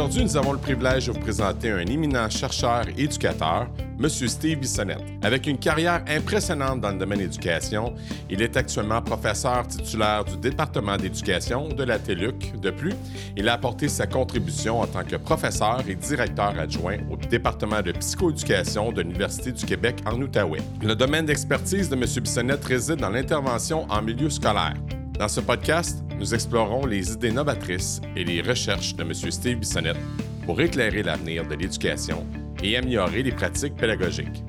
Aujourd'hui, nous avons le privilège de vous présenter un éminent chercheur et éducateur, M. Steve Bissonnette. Avec une carrière impressionnante dans le domaine éducation, il est actuellement professeur titulaire du département d'éducation de la TELUC. De plus, il a apporté sa contribution en tant que professeur et directeur adjoint au département de psychoéducation de l'Université du Québec en Outaouais. Le domaine d'expertise de M. Bissonnette réside dans l'intervention en milieu scolaire. Dans ce podcast, nous explorons les idées novatrices et les recherches de M. Steve Bissonnette pour éclairer l'avenir de l'éducation et améliorer les pratiques pédagogiques.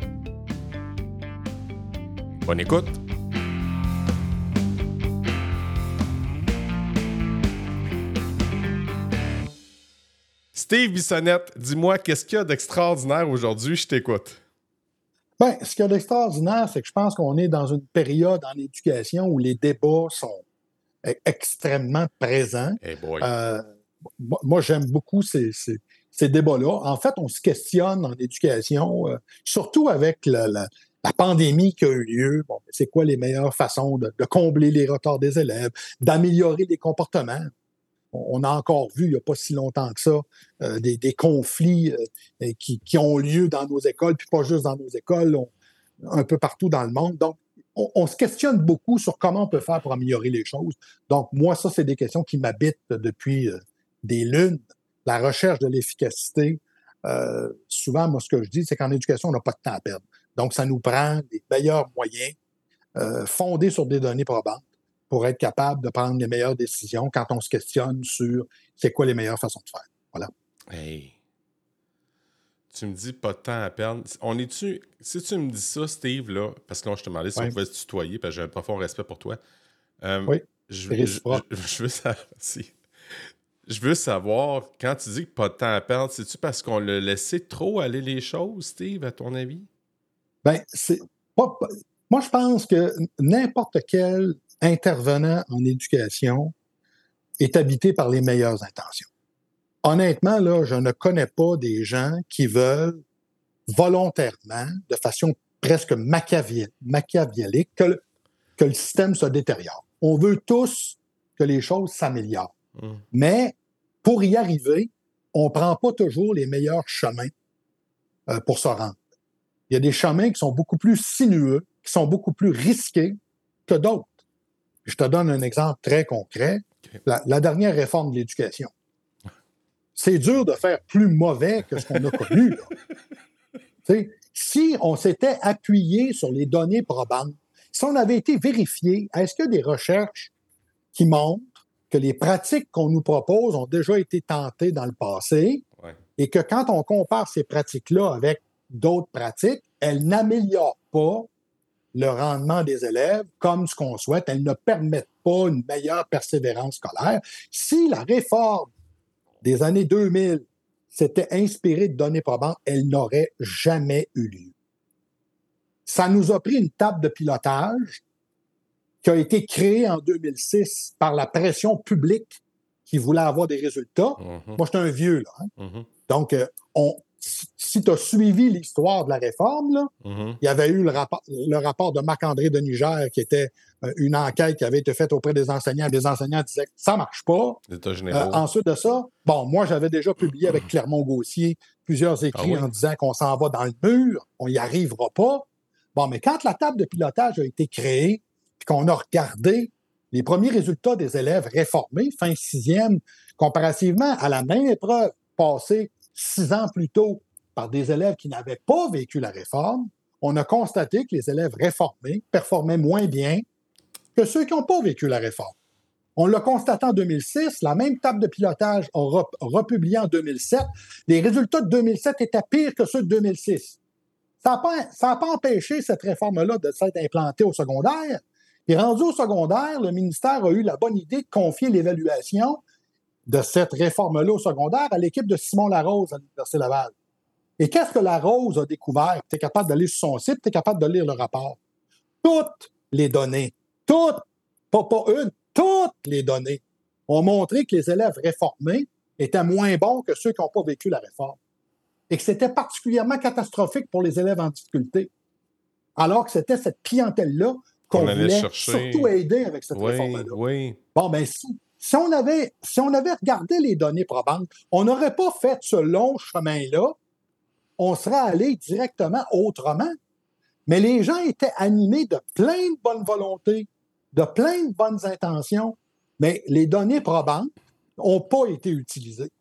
Bonne écoute! Steve Bissonnette, dis-moi, qu'est-ce qu'il y a d'extraordinaire aujourd'hui? Je t'écoute. Bien, ce qu'il y a d'extraordinaire, c'est que je pense qu'on est dans une période en éducation où les débats sont e-, extrêmement présents. euh, moi, j'aime beaucoup ces, débats-là. En fait, on se questionne en éducation, euh, surtout avec la, pandémie qui a eu lieu. Bon, c'est quoi les meilleures façons de, combler les retards des élèves, d'améliorer les comportements? On, a encore vu, il n'y a pas si longtemps que ça, euh, des, conflits euh, qui, ont lieu dans nos écoles, puis pas juste dans nos écoles, un peu partout dans le monde. Donc, on, se questionne beaucoup sur comment on peut faire pour améliorer les choses. Donc, moi, ça, c'est des questions qui m'habitent depuis euh, des lunes. La recherche de l'efficacité, euh, souvent, moi, ce que je dis, c'est qu'en éducation, on n'a pas de temps à perdre. Donc, ça nous prend des meilleurs moyens euh, fondés sur des données probantes pour être capable de prendre les meilleures décisions quand on se questionne sur c'est quoi les meilleures façons de faire. Voilà. Tu me dis pas de temps à perdre. On est-tu. Si tu me dis ça, Steve, là, parce que là, je te demandais si on pouvait se tutoyer, parce que j'ai un profond respect pour toi. Euh, oui. Je, veux savoir. Je veux savoir, quand tu dis que pas de temps à perdre, c'est-tu parce qu'on l'a laissé trop aller les choses, Steve, à ton avis? Ben, c'est pas. Moi, je pense que n'importe quel intervenant en éducation est habité par les meilleures intentions honnêtement, là, je ne connais pas des gens qui veulent volontairement, de façon presque machiavélique, que le, système se détériore. On veut tous que les choses s'améliorent. Mmh. Mais pour y arriver, on ne prend pas toujours les meilleurs chemins euh, pour se rendre. Il y a des chemins qui sont beaucoup plus sinueux, qui sont beaucoup plus risqués que d'autres. Je te donne un exemple très concret. la dernière réforme de l'éducation c'est dur de faire plus mauvais que ce qu'on a connu. si on s'était appuyé sur les données probantes, si on avait été vérifié, est-ce qu'il y a des recherches qui montrent que les pratiques qu'on nous propose ont déjà été tentées dans le passé et que quand on compare ces pratiques-là avec d'autres pratiques, elles n'améliorent pas le rendement des élèves comme ce qu'on souhaite, elles ne permettent pas une meilleure persévérance scolaire. Si la réforme des années 2000 s'était inspirée de données probantes, elle n'aurait jamais eu lieu. Ça nous a pris une table de pilotage qui a été créée en 2006 par la pression publique qui voulait avoir des résultats. Mm-hmm. Moi, j'étais un vieux, là. Hein. Mm-hmm. Donc, euh, on, si tu as suivi l'histoire de la réforme, là, mm-hmm. il y avait eu le rapport, le rapport de Marc-André de Niger qui était euh, une enquête qui avait été faite auprès des enseignants. Les enseignants disaient que ça marche pas. Euh, ensuite de ça, bon, moi, j'avais déjà publié avec Clermont-Gaussier plusieurs écrits ah en disant qu'on s'en va dans le mur, on n'y arrivera pas. Bon, mais quand la table de pilotage a été créée, puis qu'on a regardé les premiers résultats des élèves réformés, fin sixième, comparativement à la même épreuve passée six ans plus tôt par des élèves qui n'avaient pas vécu la réforme, on a constaté que les élèves réformés performaient moins bien que ceux qui n'ont pas vécu la réforme. On l'a constaté en 2006, la même table de pilotage a republié en 2007. Les résultats de 2007 étaient pires que ceux de 2006. Ça n'a pas, empêché cette réforme-là de s'être implantée au secondaire. Et rendu au secondaire, le ministère a eu la bonne idée de confier l'évaluation de cette réforme-là au secondaire à l'équipe de Simon Larose à l'Université Laval. Et qu'est-ce que Larose a découvert? Tu es capable d'aller sur son site, tu es capable de lire le rapport. Toutes les données, toutes, pas, pas une, toutes les données ont montré que les élèves réformés étaient moins bons que ceux qui n'ont pas vécu la réforme. Et que c'était particulièrement catastrophique pour les élèves en difficulté. Alors que c'était cette clientèle-là qu'on voulait surtout aider avec cette réforme-là. Oui. Bon, ben si Si on avait, si regardé les données probantes, on n'aurait pas fait ce long chemin-là. On serait allé directement autrement. Mais les gens étaient animés de plein de bonnes volontés, de plein de bonnes intentions, mais les données probantes n'ont pas été utilisées.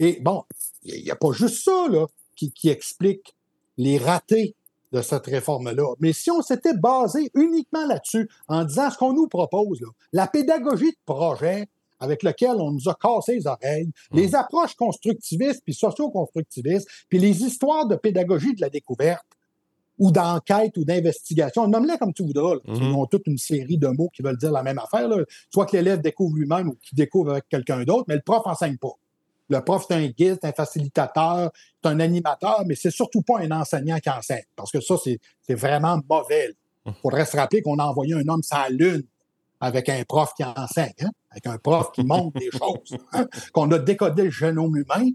Et bon, il n'y a pas juste ça qui explique les ratés de cette réforme-là. Mais si on s'était basé uniquement là-dessus, en disant ce qu'on nous propose, là, la pédagogie de projet avec lequel on nous a cassé les oreilles, mmh. les approches constructivistes puis socio-constructivistes, puis les histoires de pédagogie de la découverte, ou d'enquête ou d'investigation. Nomme-les comme tu voudras. Mmh. Ils ont toute une série de mots qui veulent dire la même affaire. Soit que l'élève découvre lui-même ou qu'il découvre avec quelqu'un d'autre, mais le prof enseigne pas. Le prof, c'est un guide, c'est un facilitateur, c'est un animateur, mais c'est surtout pas un enseignant qui enseigne. Parce que ça, c'est vraiment mauvais. Il faudrait se rappeler qu'on a envoyé un homme sur la Lune avec un prof qui enseigne, hein, avec un prof qui montre des choses, hein, qu'on a décodé le génome humain.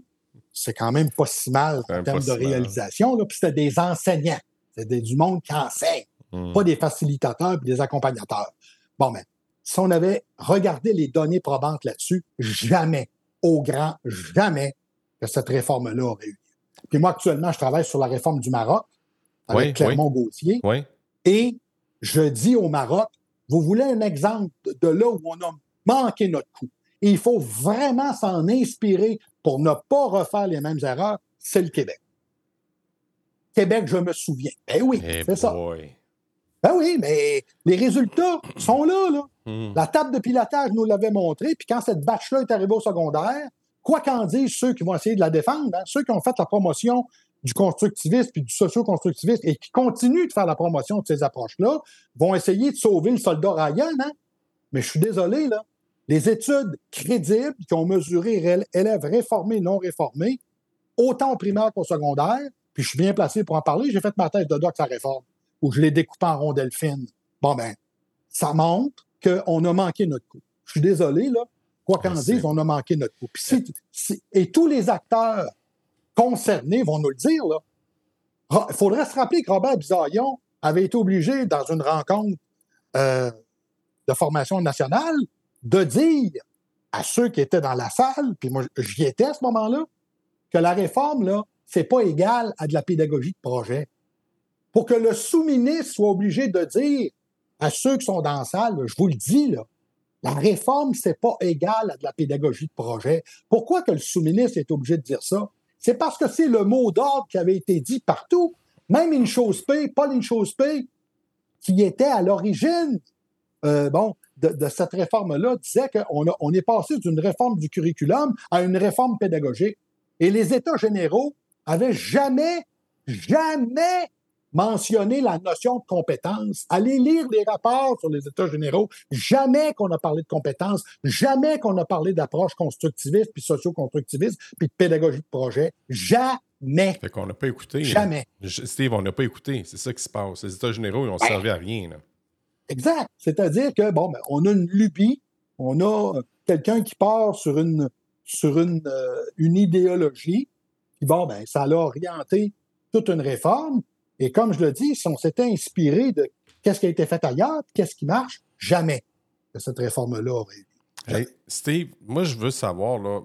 C'est quand même pas si mal en termes de réalisation. Puis c'était des enseignants. C'était du monde qui enseigne, hmm. pas des facilitateurs et des accompagnateurs. Bon, mais si on avait regardé les données probantes là-dessus, jamais, au grand jamais que cette réforme-là aurait eu. Puis moi, actuellement, je travaille sur la réforme du Maroc avec Clermont-Gauthier. Et je dis au Maroc, vous voulez un exemple de là où on a manqué notre coup. Et il faut vraiment s'en inspirer pour ne pas refaire les mêmes erreurs, c'est le Québec. Québec, je me souviens. Ben oui, eh c'est ça. Ben oui, mais les résultats sont là, là. Hmm. La table de pilotage nous l'avait montré, puis quand cette batch-là est arrivée au secondaire, quoi qu'en disent ceux qui vont essayer de la défendre, hein, ceux qui ont fait la promotion du constructivisme puis du socio-constructivisme et qui continuent de faire la promotion de ces approches-là, vont essayer de sauver le soldat Ryan, hein? Mais je suis désolé, là. Les études crédibles qui ont mesuré élèves réformés, non réformés, autant au primaire qu'au secondaire, puis je suis bien placé pour en parler. J'ai fait ma thèse de doc à réforme, où je l'ai découpé en rondelles fines. Bon, ben, ça montre qu'on a manqué notre coup. Je suis désolé, là. Quoi qu'en dise, on a manqué notre coup. et tous les acteurs concernés vont nous le dire, là. Il faudrait se rappeler que Robert Bisaillon avait été obligé, dans une rencontre euh, de formation nationale, de dire à ceux qui étaient dans la salle, puis moi j'y étais à ce moment-là, que la réforme, là, c'est pas égal à de la pédagogie de projet. Pour que le sous-ministre soit obligé de dire à ceux qui sont dans la salle, je vous le dis, là, la réforme, c'est pas égal à de la pédagogie de projet. Pourquoi que le sous-ministre est obligé de dire ça? C'est parce que c'est le mot d'ordre qui avait été dit partout. Même une chose P, Paul une chose qui était à l'origine euh, bon, de, cette réforme-là, disait qu'on on est passé d'une réforme du curriculum à une réforme pédagogique. Et les États généraux avait jamais, jamais mentionné la notion de compétence. Allez lire les rapports sur les États généraux. Jamais qu'on a parlé de compétence, jamais qu'on a parlé d'approche constructiviste, puis socio-constructiviste, puis de pédagogie de projet. Jamais. Fait qu'on n'a pas écouté. Jamais. Steve, on n'a pas écouté. C'est ça qui se passe. Les États généraux, ils n'ont servi à rien. Exact. C'est-à-dire que, bon, ben, on a une lubie, on a quelqu'un qui part sur une, sur une, euh, une idéologie, bon, ben, ça l'a orienté toute une réforme. Et comme je le dis, si on s'était inspiré de qu'est-ce qui a été fait ailleurs, qu'est-ce qui marche, jamais que cette réforme-là aurait eu. Steve, moi, je veux savoir, là,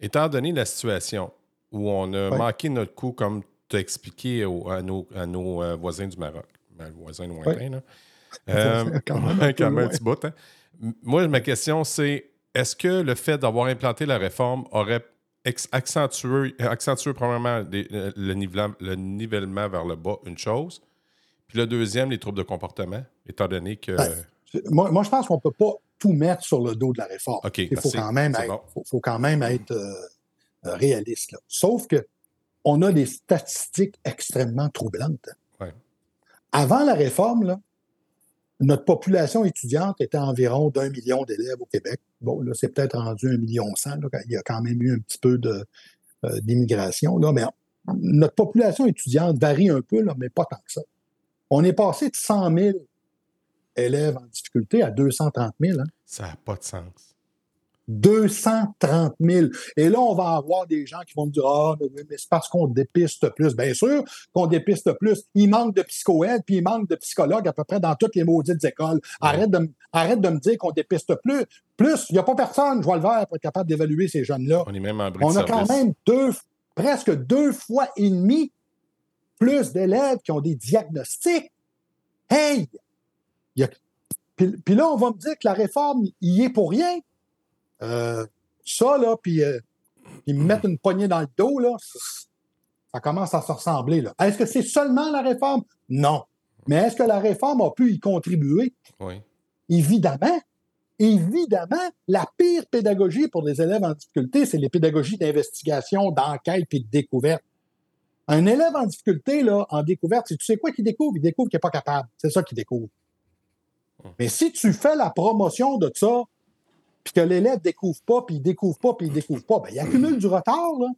étant donné la situation où on a manqué notre coup, comme tu as expliqué à nos, à nos euh, voisins du Maroc, ben, voisins lointains, là. Euh, quand même un, petit bout. Hein. Moi, ma question, c'est est-ce que le fait d'avoir implanté la réforme aurait accentuer, accentuer probablement euh, le, nivellement, vers le bas, une chose. Puis le deuxième, les troubles de comportement, étant donné que. Ben, moi, je pense qu'on ne peut pas tout mettre sur le dos de la réforme. Il faut quand, même être, faut, quand même être euh, euh, réaliste. Sauf que on a des statistiques extrêmement troublantes. Avant la réforme, là, notre population étudiante était environ d'un million d'élèves au Québec. Bon, là, c'est peut-être rendu un million cent. Il y a quand même eu un petit peu euh, d'immigration. mais notre population étudiante varie un peu, là, mais pas tant que ça. On est passé de 100 000 élèves en difficulté à 230 000. Hein. Ça n'a pas de sens. 230 000. Et là, on va avoir des gens qui vont me dire Ah, mais, c'est parce qu'on dépiste plus. Bien sûr qu'on dépiste plus. Il manque de psychoèdes, puis il manque de psychologues à peu près dans toutes les maudites écoles. Arrête, de, arrête de me dire qu'on dépiste plus. Plus, il n'y a pas personne, je vois le vert, pour être capable d'évaluer ces jeunes-là. On est même en On a quand même deux, presque deux fois et demi plus d'élèves qui ont des diagnostics. Hey! Puis, là, on va me dire que la réforme, il y est pour rien. Euh, ça, là, puis euh, ils me mettent une poignée dans le dos, là, ça commence à se ressembler. Là. Est-ce que c'est seulement la réforme? Non. Mais est-ce que la réforme a pu y contribuer? Oui. Évidemment. Évidemment, la pire pédagogie pour des élèves en difficulté, c'est les pédagogies d'investigation, d'enquête et de découverte. Un élève en difficulté, là, en découverte, tu sais quoi qu'il découvre? Il découvre qu'il n'est pas capable. C'est ça qu'il découvre. Hum. Mais si tu fais la promotion de ça, puis que l'élève découvre pas, puis il découvre pas, puis il découvre pas, bien, il accumule du retard. Là.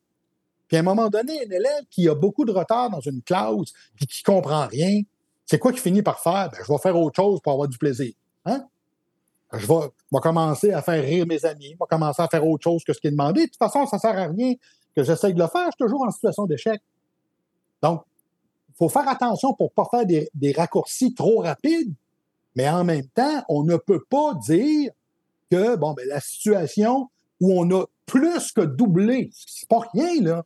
Puis à un moment donné, un élève qui a beaucoup de retard dans une classe, puis qui comprend rien, c'est quoi qu'il finit par faire? Bien, je vais faire autre chose pour avoir du plaisir. Hein? Je vais, commencer à faire rire mes amis, je vais commencer à faire autre chose que ce qui est demandé. De toute façon, ça ne sert à rien que j'essaye de le faire, je suis toujours en situation d'échec. Donc, il faut faire attention pour ne pas faire des raccourcis trop rapides, mais en même temps, on ne peut pas dire que bon, ben, la situation où on a plus que doublé, c'est pas rien, là.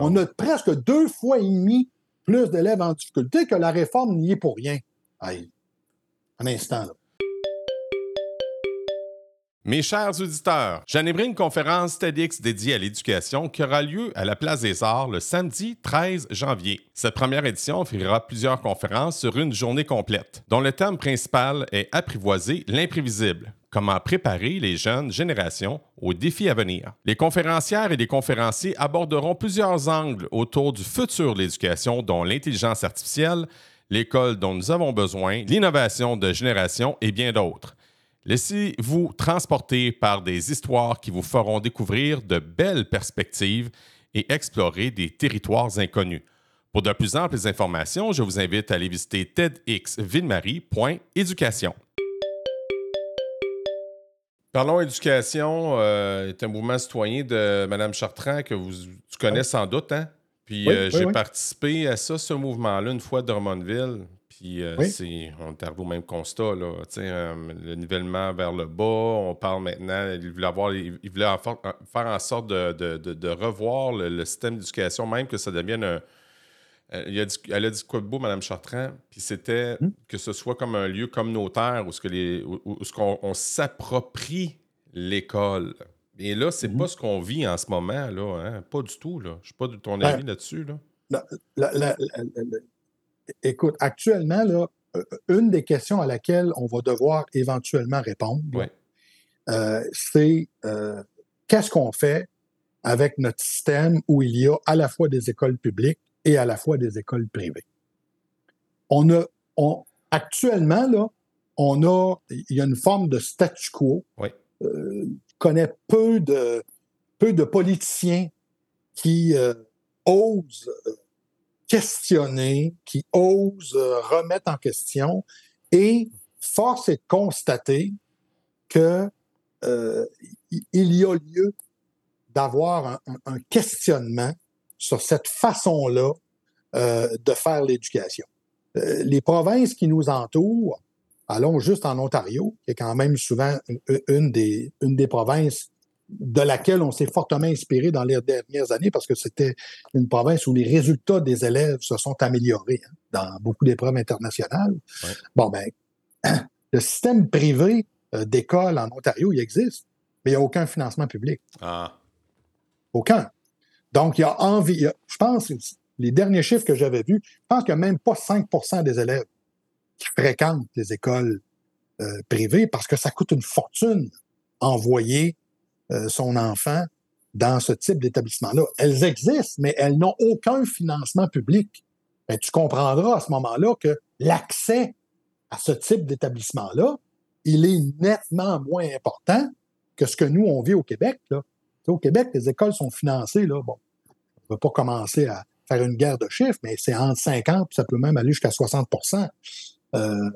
On a presque deux fois et demi plus d'élèves en difficulté que la réforme n'y est pour rien. un instant, là. Mes chers auditeurs, j'animerai une conférence TEDx dédiée à l'éducation qui aura lieu à la Place des Arts le samedi 13 janvier. Cette première édition offrira plusieurs conférences sur une journée complète, dont le thème principal est Apprivoiser l'imprévisible. Comment préparer les jeunes générations aux défis à venir. Les conférencières et les conférenciers aborderont plusieurs angles autour du futur de l'éducation, dont l'intelligence artificielle, l'école dont nous avons besoin, l'innovation de génération et bien d'autres. Laissez-vous transporter par des histoires qui vous feront découvrir de belles perspectives et explorer des territoires inconnus. Pour de plus amples informations, je vous invite à aller visiter tedxvillemarie.éducation. Parlons éducation, euh, est un mouvement citoyen de Mme Chartrand que vous, tu connais sans doute, hein? Puis euh, j'ai participé à ça, ce mouvement-là, une fois à Drummondville. Puis euh, on est arrivé au même constat. Là, euh, le nivellement vers le bas, on parle maintenant, il voulait, avoir, il voulait faire en sorte de, revoir le, système d'éducation, même que ça devienne un. Elle a dit, elle a dit quoi de beau, Mme Chartrand? Puis c'était hmm? que ce soit comme un lieu communautaire où, ce que les, où, ce qu'on, on s'approprie l'école. Et là, c'est hmm. pas ce qu'on vit en ce moment, là. Hein? Pas du tout, là. Je sais pas de ton ben, avis là-dessus, là écoute, actuellement, là, euh, une des questions à laquelle on va devoir éventuellement répondre, euh, c'est euh, qu'est-ce qu'on fait avec notre système où il y a à la fois des écoles publiques et à la fois des écoles privées. On a, on, actuellement, là, on a, il y a une forme de statu quo. Oui. je connais peu de, peu de politiciens qui osent questionner, qui ose euh, remettre en question. Et force est de constater que euh, il y a lieu d'avoir un, questionnement sur cette façon-là euh, de faire l'éducation. les provinces qui nous entourent, allons juste en Ontario, qui est quand même souvent une des, une des provinces de laquelle on s'est fortement inspiré dans les dernières années parce que c'était une province où les résultats des élèves se sont améliorés hein, dans beaucoup d'épreuves internationales. Bon, ben, le système privé euh, d'école en Ontario, il existe, mais il n'y a aucun financement public. Ah. Aucun. Donc, il y a envie, je pense, les derniers chiffres que j'avais vus, je pense qu'il n'y a même pas 5% des élèves qui fréquentent les écoles euh, privées parce que ça coûte une fortune envoyer euh, son enfant dans ce type d'établissement-là. Elles existent, mais elles n'ont aucun financement public. Ben, tu comprendras à ce moment-là que l'accès à ce type d'établissement-là, il est nettement moins important que ce que nous, on vit au Québec. Au Québec, les écoles sont financées, là, bon, on ne va pas commencer à faire une guerre de chiffres, mais c'est entre 50, ça peut même aller jusqu'à 60 euh,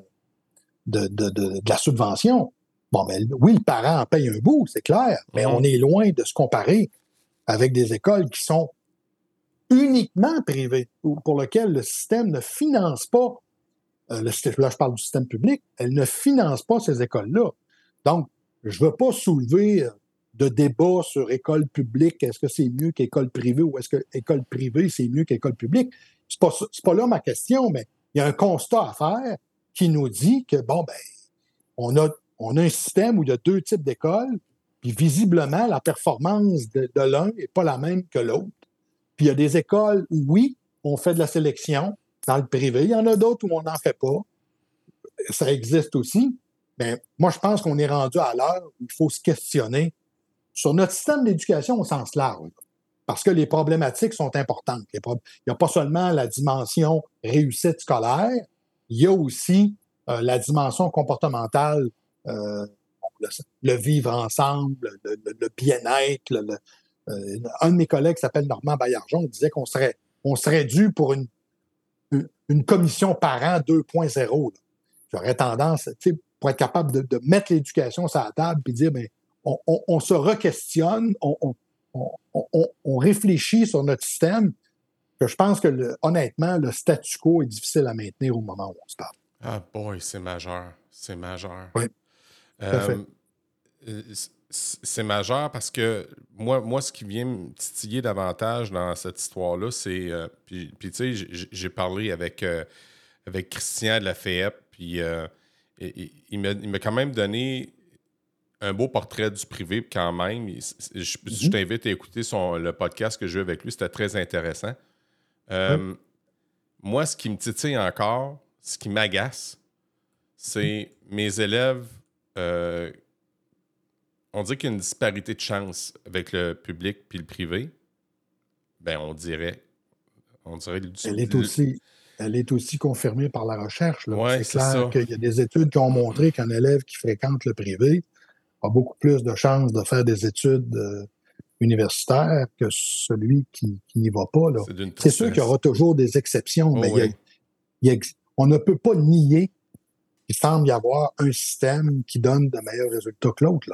de, de, de, la subvention. Bon, ben, oui, le parent en paye un bout, c'est clair, mais on est loin de se comparer avec des écoles qui sont uniquement privées, pour lesquelles le système ne finance pas, euh, le, là je parle du système public, elle ne finance pas ces écoles-là. Donc, je ne veux pas soulever euh, de débat sur école publique, est-ce que c'est mieux qu'école privée ou est-ce que école privée, c'est mieux qu'école publique? C'est pas, pas là ma question, mais il y a un constat à faire qui nous dit que, bon, ben, on a on a un système où il y a deux types d'écoles, puis visiblement, la performance de, l'un n'est pas la même que l'autre. Puis il y a des écoles où, oui, on fait de la sélection dans le privé. Il y en a d'autres où on n'en fait pas. Ça existe aussi. Mais moi, je pense qu'on est rendu à l'heure où il faut se questionner sur notre système d'éducation au sens large. Parce que les problématiques sont importantes. Il n'y a pas seulement la dimension réussite scolaire, il y a aussi euh, la dimension comportementale euh, le, vivre ensemble, le, bien-être. Euh, un de mes collègues s'appelle Normand Baillargeon, disait qu'on serait, on serait dû pour une, une, commission parent 2.0. J'aurais tendance, pour être capable de, mettre l'éducation sur la table et dire, ben, on, se re-questionne, on, on, réfléchit sur notre système, que je pense que honnêtement, le statu quo est difficile à maintenir au moment où on se parle. Ah boy, c'est majeur. C'est majeur. Oui. Euh, c'est majeur parce que moi, moi, ce qui vient me titiller davantage dans cette histoire-là, c'est. Euh, puis, tu sais, j'ai parlé avec, euh, avec Christian de la FEP, puis il m'a quand même donné un beau portrait du privé quand même. Je, mm-hmm. t'invite à écouter son, le podcast que j'ai eu avec lui, c'était très intéressant. Moi, ce qui me titille encore, ce qui m'agace, c'est mes élèves euh, on dit qu'il y a une disparité de chance avec le public puis le privé. Ben, on dirait. On dirait elle, est aussi, elle est aussi confirmée par la recherche. c'est clair qu'il y a des études qui ont montré qu'un élève qui fréquente le privé a beaucoup plus de chances de faire des études euh, universitaires que celui qui, n'y va pas. C'est sûr qu'il y aura toujours des exceptions, oh mais on ne peut pas nier il semble y avoir un système qui donne de meilleurs résultats que l'autre.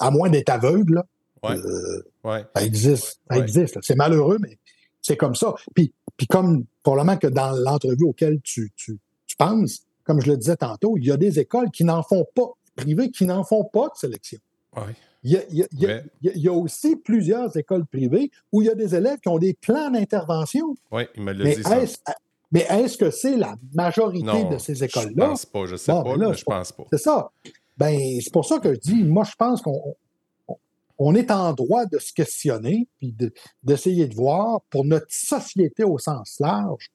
à moins d'être aveugle, euh, ça existe. Ça existe. C'est malheureux, mais c'est comme ça. Puis, puis comme probablement que dans l'entrevue auquel tu, tu, penses, comme je le disais tantôt, il y a des écoles qui n'en font pas, privées, qui n'en font pas de sélection. Il, y a, il, y a, aussi plusieurs écoles privées où il y a des élèves qui ont des plans d'intervention. Oui, il me l'a dit. Ça. Mais est-ce que c'est la majorité de ces écoles-là? Je pense pas, je sais pas, ben mais je pense pas. C'est ça. Ben, c'est pour ça que je dis, moi, je pense qu'on on est en droit de se questionner, puis d'essayer de, voir pour notre société au sens large,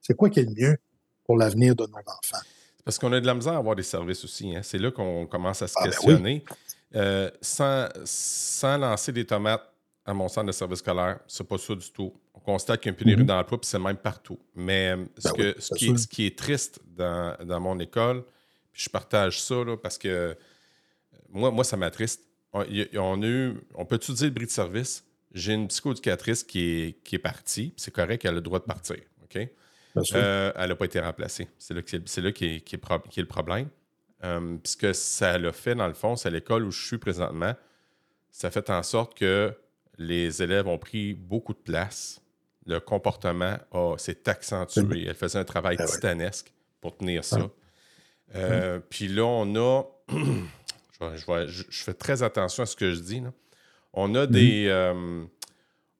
c'est quoi qui est le mieux pour l'avenir de nos enfants? Parce qu'on a de la misère à avoir des services aussi. Hein. C'est là qu'on commence à se ah, ben questionner. Euh, sans, sans lancer des tomates à mon centre de service scolaire, c'est pas ça du tout. On constate qu'il y a une pénurie mm-hmm. d'emploi, puis c'est même partout. Mais euh, ce, ben que, ce, qui est, ce, qui est, triste dans, dans mon école, puis je partage ça parce que euh, moi, moi ça m'attriste. On, on, a eu, on peut-tu dire le bris de service? J'ai une psychoéducatrice qui est, qui est partie, c'est correct, elle a le droit de partir. OK? Euh, elle n'a pas été remplacée. C'est là, c'est là qui, est, qui, est qui est le problème. Euh, puisque ça l'a fait, dans le fond, c'est à l'école où je suis présentement, ça fait en sorte que les élèves ont pris beaucoup de place. Le comportement s'est accentué. Elle faisait un travail ah titanesque pour tenir ça. Euh, puis là, on a. je, fais très attention à ce que je dis. On a des. Euh,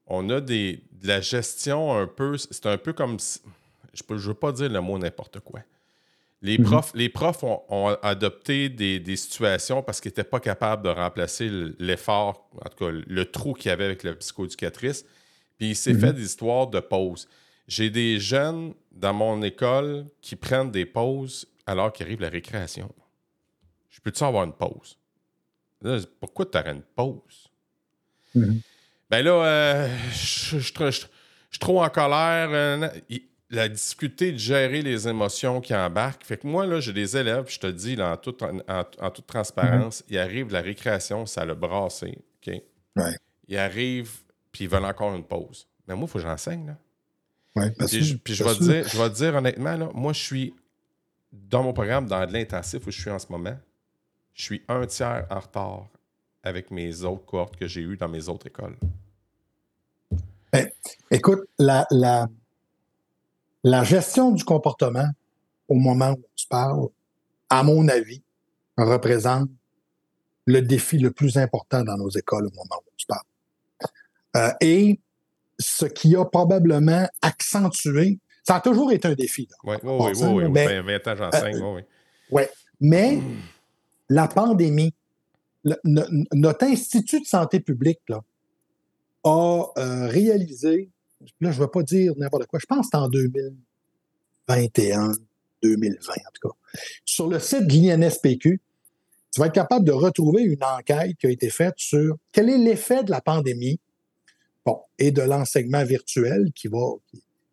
on a des, de la gestion un peu. C'est un peu comme. Je ne veux pas dire le mot n'importe quoi. Les mhm. profs, les profs ont, adopté des, situations parce qu'ils n'étaient pas capables de remplacer l'effort, en tout cas le trou qu'il y avait avec la psychoéducatrice. Puis il s'est mhm. fait des histoires de pauses. J'ai des jeunes dans mon école qui prennent des pauses alors qu'arrive la récréation. Je peux-tu avoir une pause? pourquoi tu aurais une pause? Mhm. Ben là, euh, je suis trop en colère. Euh, la difficulté de gérer les émotions qui embarquent. Fait que moi, là, j'ai des élèves, je te dis, en, toute, en, toute transparence, mhm. ils arrivent, la récréation, ça le brassé. OK? Ils arrivent, puis ils veulent encore une pause. Mais moi, il faut que j'enseigne. Là. Ouais, puis, je, vais te dire, je vais dire honnêtement, là, moi, je suis dans mon programme, dans l'intensif où je suis en ce moment, je suis un tiers en retard avec mes autres cohortes que j'ai eues dans mes autres écoles. Ben, écoute, la, la, la gestion du comportement au moment où on se parle, à mon avis, représente le défi le plus important dans nos écoles au moment où on se parle. Euh, et ce qui a probablement accentué, ça a toujours été un défi. Oui, oui, oui, oui, 20 ans, j'enseigne, euh, oui. Oui, mais la pandémie, notre Institut de santé publique là, a euh, réalisé, là, je ne vais pas dire n'importe quoi, je pense que c'est en 2021, 2020 en tout cas, sur le site de l'INSPQ, tu vas être capable de retrouver une enquête qui a été faite sur quel est l'effet de la pandémie bon, et de l'enseignement virtuel qui, va,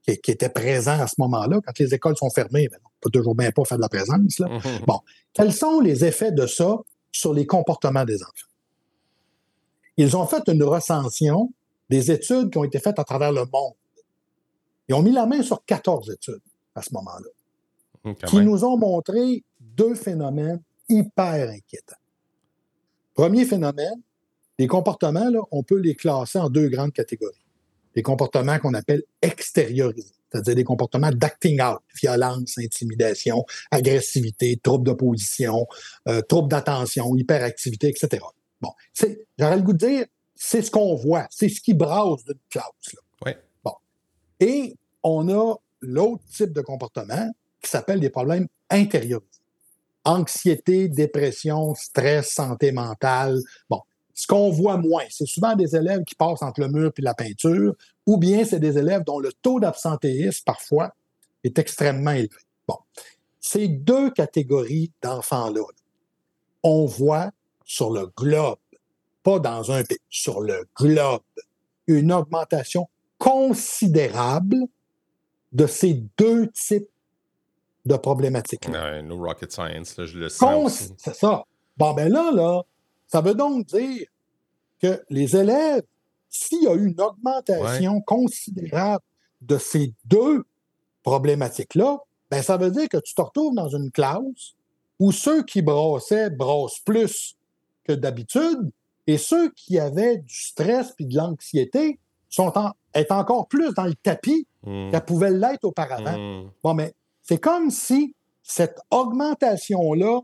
qui, était présent à ce moment-là. Quand les écoles sont fermées, ben, on peut toujours bien pas faire de la présence. Là. Mm-hmm. Bon, quels sont les effets de ça sur les comportements des enfants? Ils ont fait une recension des études qui ont été faites à travers le monde. Ils ont mis la main sur 14 études à ce moment-là, mmh, qui nous ont montré deux phénomènes hyper inquiétants. Premier phénomène, les comportements, là, on peut les classer en deux grandes catégories. Les comportements qu'on appelle extériorisés, c'est-à-dire des comportements d'acting out, violence, intimidation, agressivité, troubles d'opposition, euh, troubles d'attention, hyperactivité, etc. Bon, j'aurais le goût de dire, c'est ce qu'on voit, c'est ce qui brasse d'une classe. Bon. Et on a l'autre type de comportement qui s'appelle des problèmes intériorisés. Anxiété, dépression, stress, santé mentale. Bon, ce qu'on voit moins, c'est souvent des élèves qui passent entre le mur et la peinture, ou bien c'est des élèves dont le taux d'absentéisme, parfois, est extrêmement élevé. Bon, ces deux catégories d'enfants-là, on voit sur le globe pas dans un pays, sur le globe, une augmentation considérable de ces deux types de problématiques. -là. no rocket science, là, je le sens. C'est ça. Bon, ben là, là, ça veut donc dire que les élèves, s'il y a eu une augmentation considérable de ces deux problématiques-là, ben ça veut dire que tu te retrouves dans une classe où ceux qui brassaient brassent plus que d'habitude, et ceux qui avaient du stress et de l'anxiété sont en, est encore plus dans le tapis mmh. qu'elles pouvaient l'être auparavant. Mmh. Bon, mais c'est comme si cette augmentation-là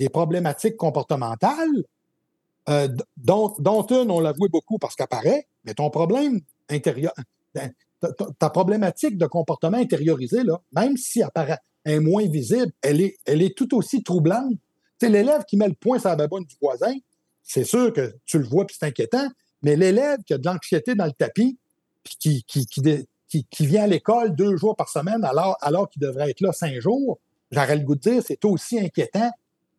des problématiques comportementales, euh, dont, dont, une, on l'a vu beaucoup parce qu'elle apparaît, mais ton problème intérieur, ben, ta, problématique de comportement intériorisé, là, même si elle apparaît, est moins visible, elle est, elle est tout aussi troublante. C'est l'élève qui met le point sur la baboune du voisin, c'est sûr que tu le vois puis c'est inquiétant, mais l'élève qui a de l'anxiété dans le tapis, puis qui, qui, vient à l'école deux jours par semaine alors, alors qu'il devrait être là cinq jours, j'aurais le goût de dire, c'est aussi inquiétant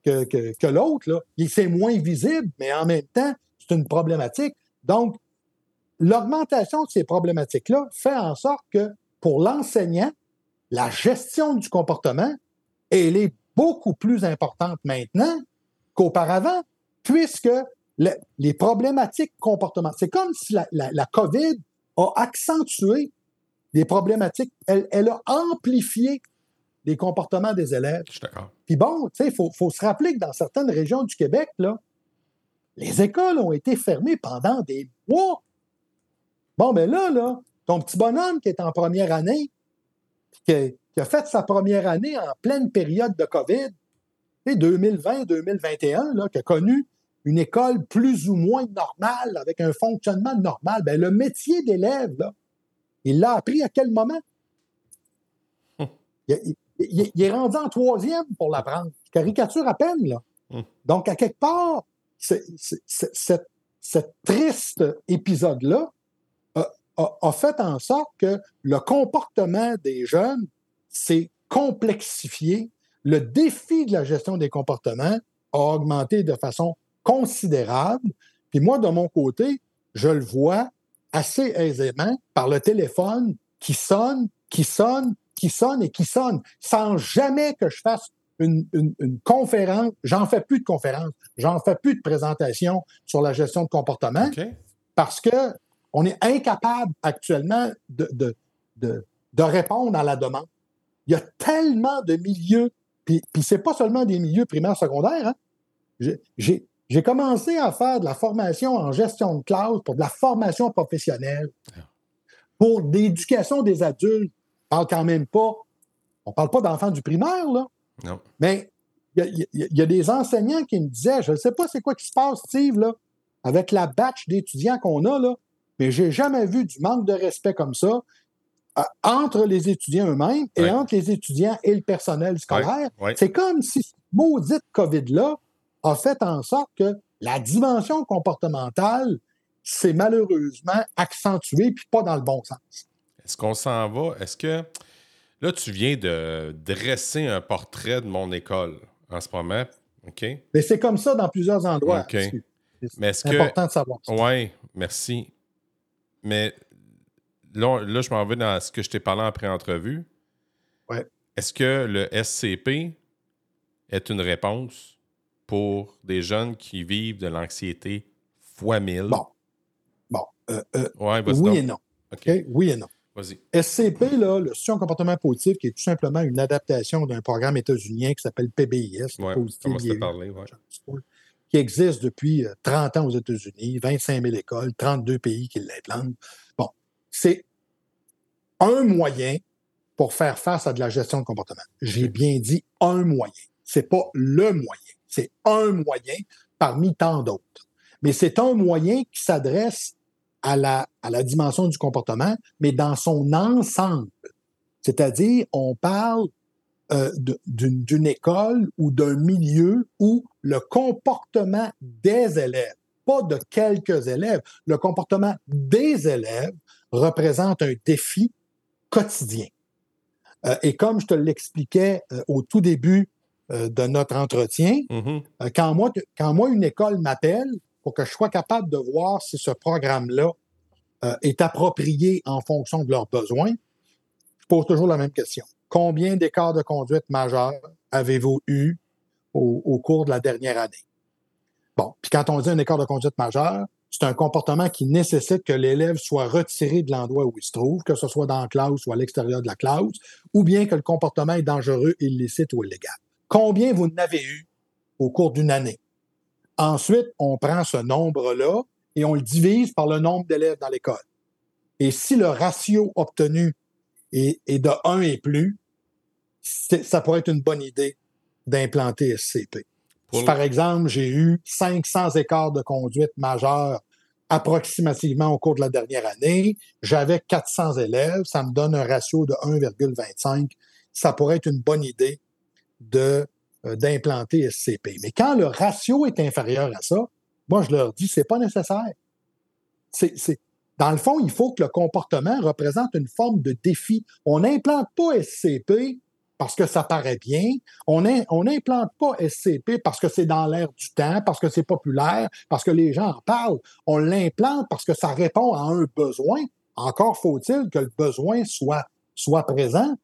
que, que, l'autre. C'est moins visible, mais en même temps, c'est une problématique. Donc, l'augmentation de ces problématiques-là fait en sorte que pour l'enseignant, la gestion du comportement, elle est beaucoup plus importante maintenant qu'auparavant puisque les problématiques comportementales, c'est comme si la, COVID a accentué des problématiques, elle, a amplifié les comportements des élèves. Je suis d'accord. Puis bon, tu sais, il faut, se rappeler que dans certaines régions du Québec, là, les écoles ont été fermées pendant des mois. Bon, mais ben là, là, ton petit bonhomme qui est en première année, qui a fait sa première année en pleine période de COVID, 2020-2021, qui a connu une école plus ou moins normale, avec un fonctionnement normal, ben, le métier d'élève, il l'a appris à quel moment? Hum. Il, est rendu en troisième pour l'apprendre. Caricature à peine, là. Hum. Donc, à quelque part, cette, triste épisode-là a, fait en sorte que le comportement des jeunes s'est complexifié le défi de la gestion des comportements a augmenté de façon considérable. Puis moi, de mon côté, je le vois assez aisément par le téléphone qui sonne, qui sonne, qui sonne et qui sonne, sans jamais que je fasse une, conférence. J'en fais plus de conférences, j'en fais plus de présentations sur la gestion de comportement parce que on est incapable actuellement de, de, de, de répondre à la demande. Il y a tellement de milieux Puis, puis c'est pas seulement des milieux primaires secondaires. Hein. J'ai commencé à faire de la formation en gestion de classe pour de la formation professionnelle, pour l'éducation des adultes. On parle quand même pas, on parle pas d'enfants du primaire, là. Non. Mais il y, a des enseignants qui me disaient, je ne sais pas c'est quoi qui se passe, Steve, là, avec la batch d'étudiants qu'on a, là, mais j'ai jamais vu du manque de respect comme ça entre les étudiants eux-mêmes et entre les étudiants et le personnel scolaire. C'est comme si ce maudite COVID-là a fait en sorte que la dimension comportementale s'est malheureusement accentuée, puis pas dans le bon sens. Est-ce qu'on s'en va? Est-ce que là, tu viens de dresser un portrait de mon école en ce moment? OK? Mais c'est comme ça dans plusieurs endroits. OK. C'est important de savoir Oui, merci. Mais là, là je m'en vais dans ce que je t'ai parlé en pré-entrevue. Ouais. Est-ce que le SCP est une réponse pour des jeunes qui vivent de l'anxiété fois mille? Bon. Bon. Euh, euh, ouais, oui et non. OK. Oui et non. Vas-y. SCP, là, le soutien comportement positif, qui est tout simplement une adaptation d'un programme états-unien qui s'appelle PBIS, ouais, Positive parler, ouais qui existe depuis 30 euh, ans aux États-Unis, 25 000 écoles, 32 pays qui l'implantent. C'est un moyen pour faire face à de la gestion de comportement. J'ai bien dit un moyen. C'est pas le moyen. C'est un moyen parmi tant d'autres. Mais c'est un moyen qui s'adresse à la, à la dimension du comportement, mais dans son ensemble. C'est-à-dire, on parle euh, d'une école ou d'un milieu où le comportement des élèves, pas de quelques élèves, le comportement des élèves représente un défi quotidien. Euh, et comme je te l'expliquais euh, au tout début de notre entretien, mm-hmm. quand, moi, quand moi une école m'appelle pour que je sois capable de voir si ce programme-là est approprié en fonction de leurs besoins, je pose toujours la même question combien d'écarts de conduite majeurs avez-vous eu au, cours de la dernière année? Bon, puis quand on dit un écart de conduite majeur, c'est un comportement qui nécessite que l'élève soit retiré de l'endroit où il se trouve, que ce soit dans la classe ou à l'extérieur de la classe, ou bien que le comportement est dangereux, illicite ou illégal. Combien vous n'avez eu au cours d'une année? Ensuite, on prend ce nombre-là et on le divise par le nombre d'élèves dans l'école. Et si le ratio obtenu est, de 1 et plus, ça pourrait être une bonne idée d'implanter SCP. Si, par exemple, j'ai eu 500 écarts de conduite majeurs approximativement au cours de la dernière année, j'avais 400 élèves, ça me donne un ratio de 1,25. Ça pourrait être une bonne idée de euh, d'implanter SCP. Mais quand le ratio est inférieur à ça, moi, je leur dis, c'est pas nécessaire. C'est, dans le fond, il faut que le comportement représente une forme de défi. On n'implante pas SCP parce que ça paraît bien. On n'implante pas SCP parce que c'est dans l'air du temps, parce que c'est populaire, parce que les gens en parlent. On l'implante parce que ça répond à un besoin. Encore faut-il que le besoin soit, soit présent.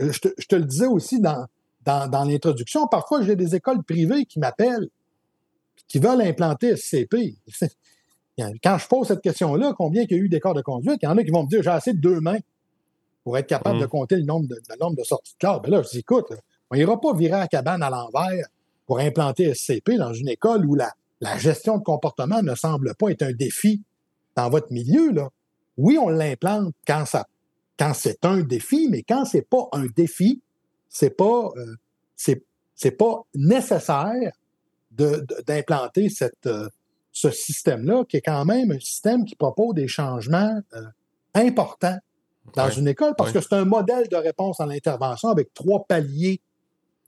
Je te, le disais aussi dans, dans, l'introduction, parfois j'ai des écoles privées qui m'appellent, qui veulent implanter SCP. Quand je pose cette question-là, combien il y a eu d'écarts de conduite, il y en a qui vont me dire j'ai assez de deux mains pour être capable de mmh. compter le nombre de, nombre de sorties de classe. Ben là, je dis, écoute, on n'ira pas virer la cabane à l'envers pour implanter SCP dans une école où la, la gestion de comportement ne semble pas être un défi dans votre milieu. Là. Oui, on l'implante quand, ça, quand c'est un défi, mais quand c'est pas un défi, c'est pas, euh, c'est, pas nécessaire d'implanter cette, euh, ce système-là, qui est quand même un système qui propose des changements euh, importants dans une école parce que c'est un modèle de réponse à l'intervention avec trois paliers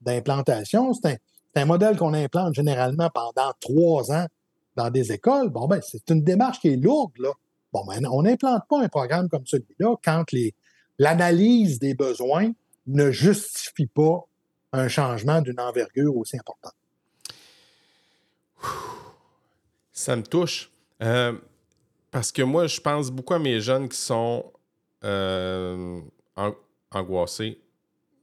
d'implantation. C'est un, modèle qu'on implante généralement pendant trois ans dans des écoles. Bon, ben, c'est une démarche qui est lourde, là. Bon, ben, on n'implante pas un programme comme celui-là quand l'analyse des besoins ne justifie pas un changement d'une envergure aussi importante. Ça me touche. Euh, parce que moi, je pense beaucoup à mes jeunes qui sont angoissé,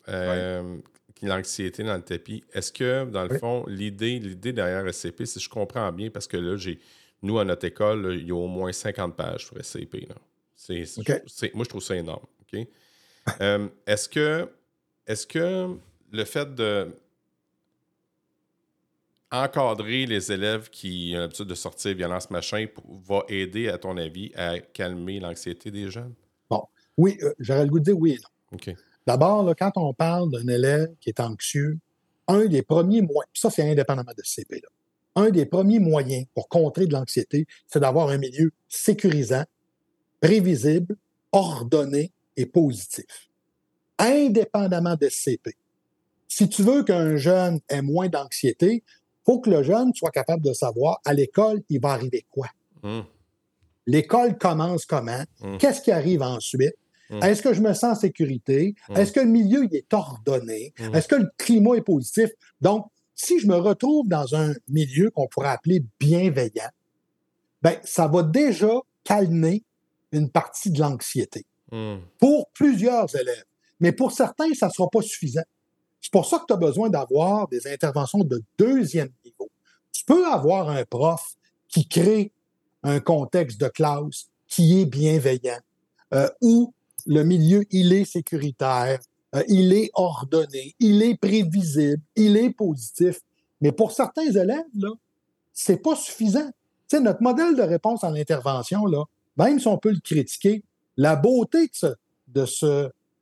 euh, l'anxiété dans le tapis. Est-ce que, dans le fond, l'idée, l'idée derrière SCP, si je comprends bien, parce que là, j'ai nous, à notre école, il y a au moins 50 pages sur SCP. Moi, je trouve ça énorme. Euh, est-ce que est-ce que le fait de encadrer les élèves qui ont l'habitude de sortir violence machin va aider, à ton avis, à calmer l'anxiété des jeunes? Oui, euh, j'aurais le goût de dire oui et non. D'abord, quand on parle d'un élève qui est anxieux, un des premiers moyens, ça c'est indépendamment de CP, là, un des premiers moyens pour contrer de l'anxiété, c'est d'avoir un milieu sécurisant, prévisible, ordonné et positif. Indépendamment de CP. Si tu veux qu'un jeune ait moins d'anxiété, il faut que le jeune soit capable de savoir à l'école, il va arriver quoi? Hum. L'école commence comment? Hum. Qu'est-ce qui arrive ensuite? Hum. Est-ce que je me sens en sécurité? Est-ce que le milieu il est ordonné? Est-ce que le climat est positif? Donc, si je me retrouve dans un milieu qu'on pourrait appeler bienveillant, ben, ça va déjà calmer une partie de l'anxiété pour plusieurs élèves. Mais pour certains, ça ne sera pas suffisant. C'est pour ça que tu as besoin d'avoir des interventions de deuxième niveau. Tu peux avoir un prof qui crée un contexte de classe qui est bienveillant, euh, où le milieu, il est sécuritaire, euh, il est ordonné, il est prévisible, il est positif. Mais pour certains élèves, là, c'est pas suffisant. Tu sais, notre modèle de réponse à l'intervention, là, même si on peut le critiquer, la beauté de ce,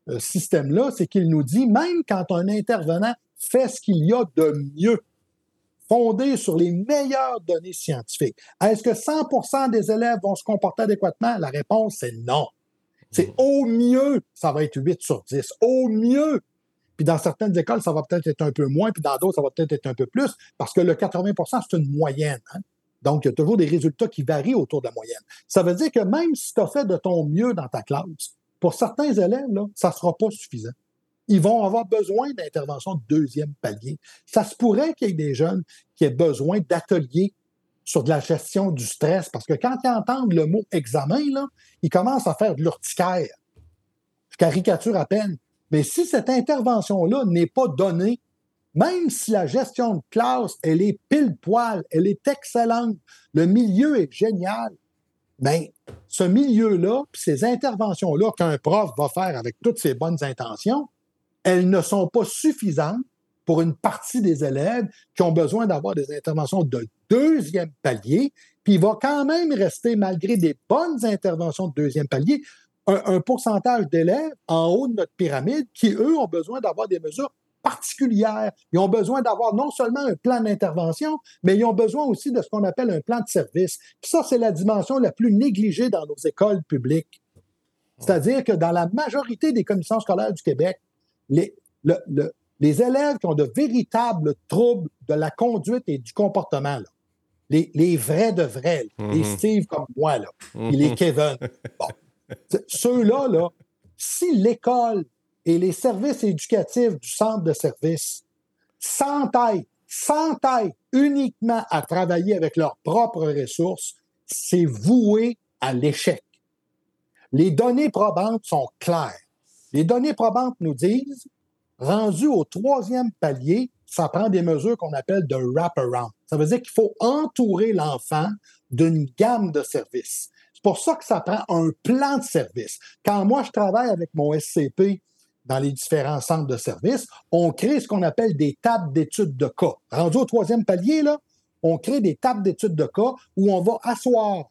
euh, système-là, c'est qu'il nous dit, même quand un intervenant fait ce qu'il y a de mieux, fondé sur les meilleures données scientifiques, est-ce que 100% des élèves vont se comporter adéquatement? La réponse, c'est non. C'est mmh. au mieux, ça va être 8 sur 10. Au mieux. Puis dans certaines écoles, ça va peut-être être un peu moins, puis dans d'autres, ça va peut-être être un peu plus, parce que le 80% c'est une moyenne. Hein. Donc, il y a toujours des résultats qui varient autour de la moyenne. Ça veut dire que même si tu as fait de ton mieux dans ta classe, pour certains élèves, là, ça ne sera pas suffisant. Ils vont avoir besoin d'intervention de deuxième palier. Ça se pourrait qu'il y ait des jeunes qui aient besoin d'ateliers sur de la gestion du stress, parce que quand ils entendent le mot examen, ils commencent à faire de l'urticaire. Je caricature à peine. Mais si cette intervention-là n'est pas donnée, même si la gestion de classe, elle est pile poil, elle est excellente, le milieu est génial, bien, ce milieu-là, ces interventions-là qu'un prof va faire avec toutes ses bonnes intentions, elles ne sont pas suffisantes pour une partie des élèves qui ont besoin d'avoir des interventions de deuxième palier, puis il va quand même rester, malgré des bonnes interventions de deuxième palier, un, pourcentage d'élèves en haut de notre pyramide qui, eux, ont besoin d'avoir des mesures particulières. Ils ont besoin d'avoir non seulement un plan d'intervention, mais ils ont besoin aussi de ce qu'on appelle un plan de service. Ça, c'est la dimension la plus négligée dans nos écoles publiques. C'est-à-dire que dans la majorité des commissions scolaires du Québec, les, les élèves qui ont de véritables troubles de la conduite et du comportement, les, vrais de vrais, les mm-hmm. Steve comme moi, là, et les mm-hmm. Kevin, bon, ceux-là, là, si l'école et les services éducatifs du centre de service s'entaillent, s'entaillent uniquement à travailler avec leurs propres ressources, c'est voué à l'échec. Les données probantes sont claires. Les données probantes nous disent, rendu au troisième palier, ça prend des mesures qu'on appelle de wrap-around. Ça veut dire qu'il faut entourer l'enfant d'une gamme de services. C'est pour ça que ça prend un plan de service. Quand moi, je travaille avec mon SCP dans les différents centres de service, on crée ce qu'on appelle des tables d'études de cas. Rendu au troisième palier, là, on crée des tables d'études de cas où on va asseoir,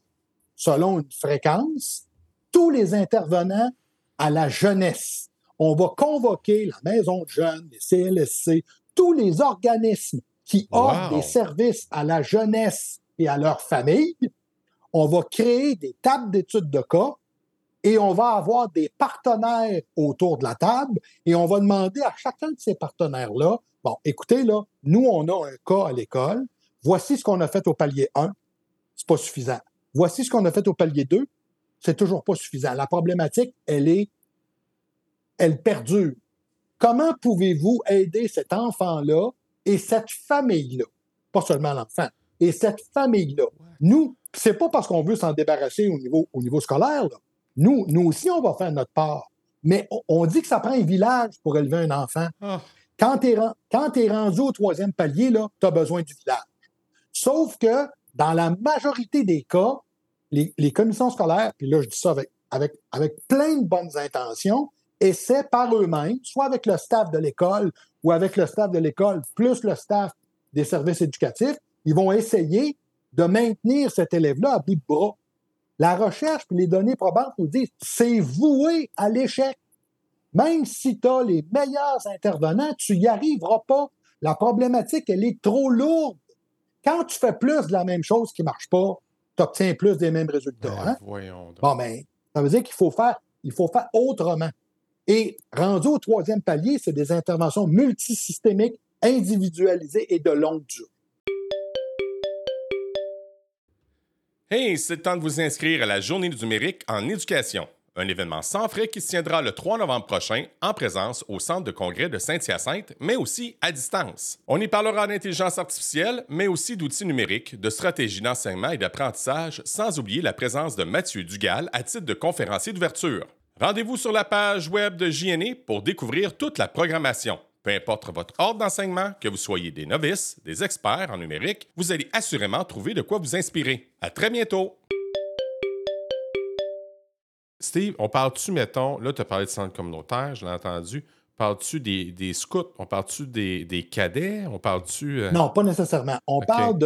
selon une fréquence, tous les intervenants à la jeunesse. On va convoquer la maison de jeunes, les CLSC, tous les organismes qui offrent des services à la jeunesse et à leur famille. On va créer des tables d'études de cas et on va avoir des partenaires autour de la table et on va demander à chacun de ces partenaires-là, bon, écoutez, là, nous, on a un cas à l'école, voici ce qu'on a fait au palier 1, c'est pas suffisant. Voici ce qu'on a fait au palier 2, c'est toujours pas suffisant. La problématique, elle est, elle perdure. Comment pouvez-vous aider cet enfant-là et cette famille-là? Pas seulement l'enfant, et cette famille-là. Nous, c'est pas parce qu'on veut s'en débarrasser au niveau, au niveau scolaire. Nous, nous aussi, on va faire notre part. Mais on, dit que ça prend un village pour élever un enfant. Ah. Quand tu es, rendu au troisième palier, tu as besoin du village. Sauf que dans la majorité des cas, les, commissions scolaires, puis là, je dis ça avec, avec, avec plein de bonnes intentions, essaient par eux-mêmes, soit avec le staff de l'école ou avec le staff de l'école, plus le staff des services éducatifs, ils vont essayer de maintenir cet élève-là à bout de bras. La recherche et les données probantes nous disent c'est voué à l'échec. Même si tu as les meilleurs intervenants, tu n'y arriveras pas. La problématique, elle est trop lourde. Quand tu fais plus de la même chose qui ne marche pas, tu obtiens plus des mêmes résultats. Ben, hein? Bon, ben, ça veut dire qu'il faut faire, il faut faire autrement. Et rendu au troisième palier, c'est des interventions multisystémiques, individualisées et de longue durée. Hey, c'est le temps de vous inscrire à la Journée du numérique en éducation, un événement sans frais qui se tiendra le 3 novembre prochain en présence au Centre de congrès de Saint-Hyacinthe, mais aussi à distance. On y parlera d'intelligence artificielle, mais aussi d'outils numériques, de stratégies d'enseignement et d'apprentissage, sans oublier la présence de Mathieu Dugal à titre de conférencier d'ouverture. Rendez-vous sur la page web de JNE pour découvrir toute la programmation. Peu importe votre ordre d'enseignement, que vous soyez des novices, des experts en numérique, vous allez assurément trouver de quoi vous inspirer. À très bientôt! Steve, on parle-tu, mettons, là, tu as parlé de centre communautaire, je l'ai entendu. Parles-tu des, scouts? On parle-tu des, cadets? On parle-tu. Euh? Non, pas nécessairement. On parle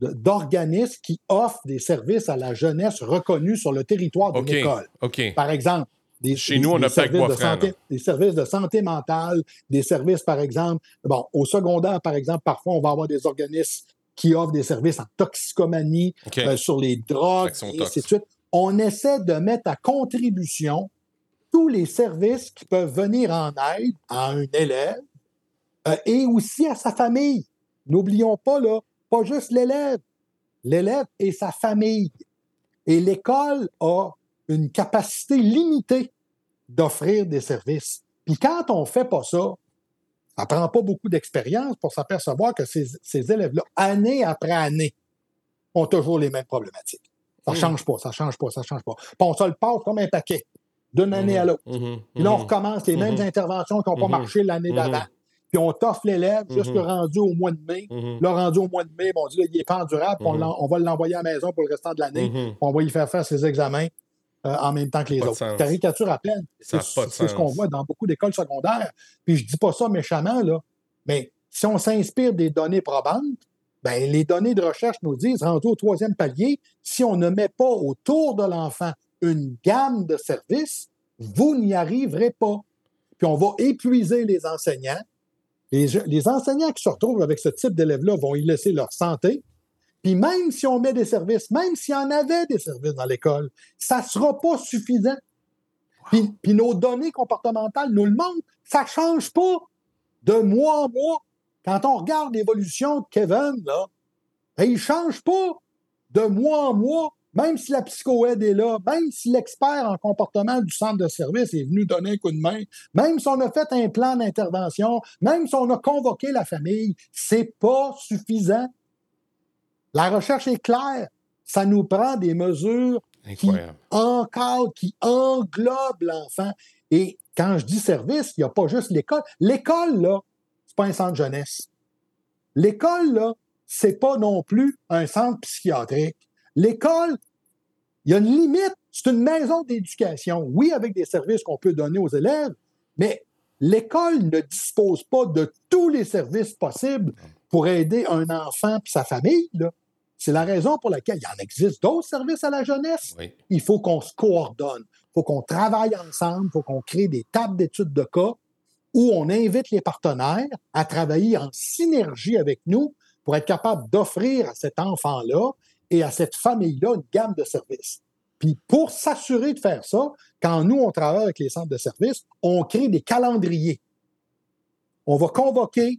d'organismes qui offrent des services à la jeunesse reconnus sur le territoire de l'école. Par exemple, des, Chez nous, on a services de santé, Des services de santé mentale, des services, par exemple, bon, au secondaire, par exemple, parfois, on va avoir des organismes qui offrent des services en toxicomanie, euh, sur les drogues, et ainsi de suite. On essaie de mettre à contribution tous les services qui peuvent venir en aide à un élève euh, et aussi à sa famille. N'oublions pas, là, pas juste l'élève, l'élève et sa famille. Et l'école a une capacité limitée d'offrir des services. Puis quand on ne fait pas ça, ça ne prend pas beaucoup d'expérience pour s'apercevoir que ces, élèves-là, année après année, ont toujours les mêmes problématiques. Ça ne mmh. change pas, ça ne change pas, ça ne change pas. Puis on se le passe comme un paquet, d'une année mmh. à l'autre. Mmh. Puis là, on recommence les mêmes interventions qui n'ont pas marché l'année d'avant. Puis on t'offre l'élève jusque rendu au mois de mai. Là, rendu au mois de mai, on dit là, il est pas endurable, on, on, va l'envoyer à la maison pour le restant de l'année. On va y faire faire ses examens. Euh, en même temps que les autres. Caricature à peine. C'est ce qu'on voit dans beaucoup d'écoles secondaires. Puis je ne dis pas ça méchamment, là, mais si on s'inspire des données probantes, ben, les données de recherche nous disent, rendu au troisième palier, si on ne met pas autour de l'enfant une gamme de services, vous n'y arriverez pas. Puis on va épuiser les enseignants. Les, les enseignants qui se retrouvent avec ce type d'élèves-là vont y laisser leur santé, puis même si on met des services, même s'il y en avait des services dans l'école, ça ne sera pas suffisant. Puis, nos données comportementales nous le montrent, ça ne change pas de mois en mois. Quand on regarde l'évolution de Kevin, là, ben, il ne change pas de mois en mois, même si la psychoaide est là, même si l'expert en comportement du centre de service est venu donner un coup de main, même si on a fait un plan d'intervention, même si on a convoqué la famille, c'est pas suffisant. La recherche est claire. Ça nous prend des mesures qui encadrent, qui englobent l'enfant. Et quand je dis service, il n'y a pas juste l'école. L'école, là, c'est pas un centre jeunesse. L'école, là, c'est pas non plus un centre psychiatrique. L'école, il y a une limite. C'est une maison d'éducation. Oui, avec des services qu'on peut donner aux élèves, mais l'école ne dispose pas de tous les services possibles pour aider un enfant et sa famille. C'est la raison pour laquelle il y en existe d'autres services à la jeunesse. Il faut qu'on se coordonne, il faut qu'on travaille ensemble, il faut qu'on crée des tables d'études de cas où on invite les partenaires à travailler en synergie avec nous pour être capable d'offrir à cet enfant-là et à cette famille-là une gamme de services. Puis pour s'assurer de faire ça, quand nous, on travaille avec les centres de services, on crée des calendriers. On va convoquer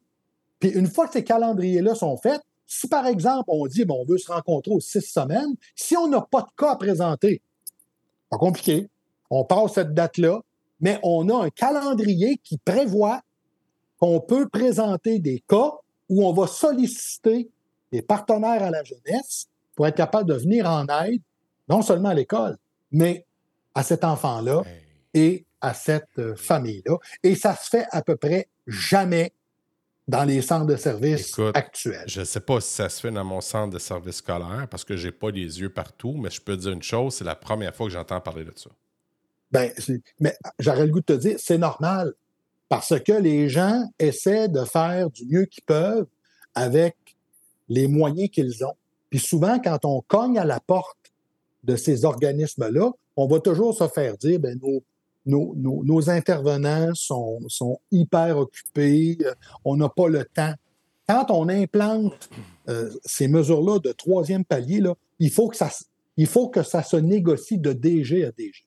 puis une fois que ces calendriers-là sont faits, si par exemple on dit bon, on veut se rencontrer aux six semaines, si on n'a pas de cas à présenter, pas compliqué, on passe cette date-là, mais on a un calendrier qui prévoit qu'on peut présenter des cas où on va solliciter des partenaires à la jeunesse pour être capable de venir en aide, non seulement à l'école, mais à cet enfant-là et à cette euh, famille-là. Et ça se fait à peu près jamais dans les centres de services actuels. Je ne sais pas si ça se fait dans mon centre de service scolaire parce que je n'ai pas les yeux partout, mais je peux te dire une chose, c'est la première fois que j'entends parler de ça. Ben, mais j'aurais le goût de te dire, c'est normal parce que les gens essaient de faire du mieux qu'ils peuvent avec les moyens qu'ils ont. Puis souvent, quand on cogne à la porte de ces organismes-là, on va toujours se faire dire, ben, nos, nos, intervenants sont, sont, hyper occupés, euh, on n'a pas le temps. Quand on implante euh, ces mesures-là de troisième palier, là, il, faut que ça, il faut que ça se négocie de DG à DG.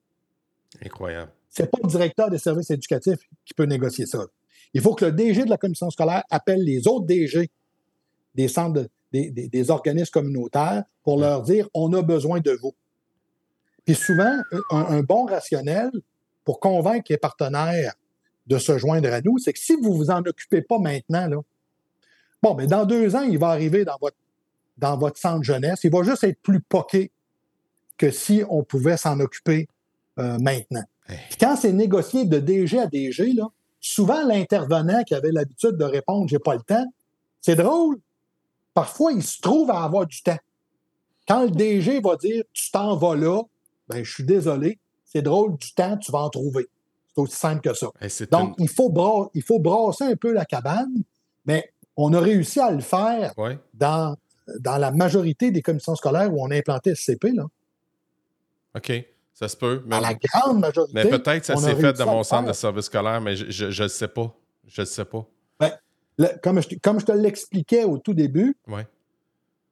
Incroyable. Ce n'est pas le directeur des services éducatifs qui peut négocier ça. Il faut que le DG de la commission scolaire appelle les autres DG des centres, des, organismes communautaires pour leur dire on a besoin de vous. Puis souvent, un, bon rationnel pour convaincre les partenaires de se joindre à nous, c'est que si vous ne vous en occupez pas maintenant, là, bon, mais dans deux ans, il va arriver dans votre, dans votre centre jeunesse, il va juste être plus poqué que si on pouvait s'en occuper euh, maintenant. quand c'est négocié de DG à DG, là, souvent l'intervenant qui avait l'habitude de répondre j'ai pas le temps, c'est drôle. Parfois, il se trouve à avoir du temps. Quand le DG va dire tu t'en vas là, ben, je suis désolé, c'est drôle, du temps, tu vas en trouver. C'est aussi simple que ça. Donc, il, faut il faut brasser un peu la cabane, mais on a réussi à le faire dans, dans la majorité des commissions scolaires où on a implanté SCP. Là. OK. Ça se peut. Mais, la grande majorité. Mais peut-être ça s'est fait dans mon centre de service scolaire, mais je ne sais pas. Je ne sais pas. Ben, comme, je, comme je te l'expliquais au tout début,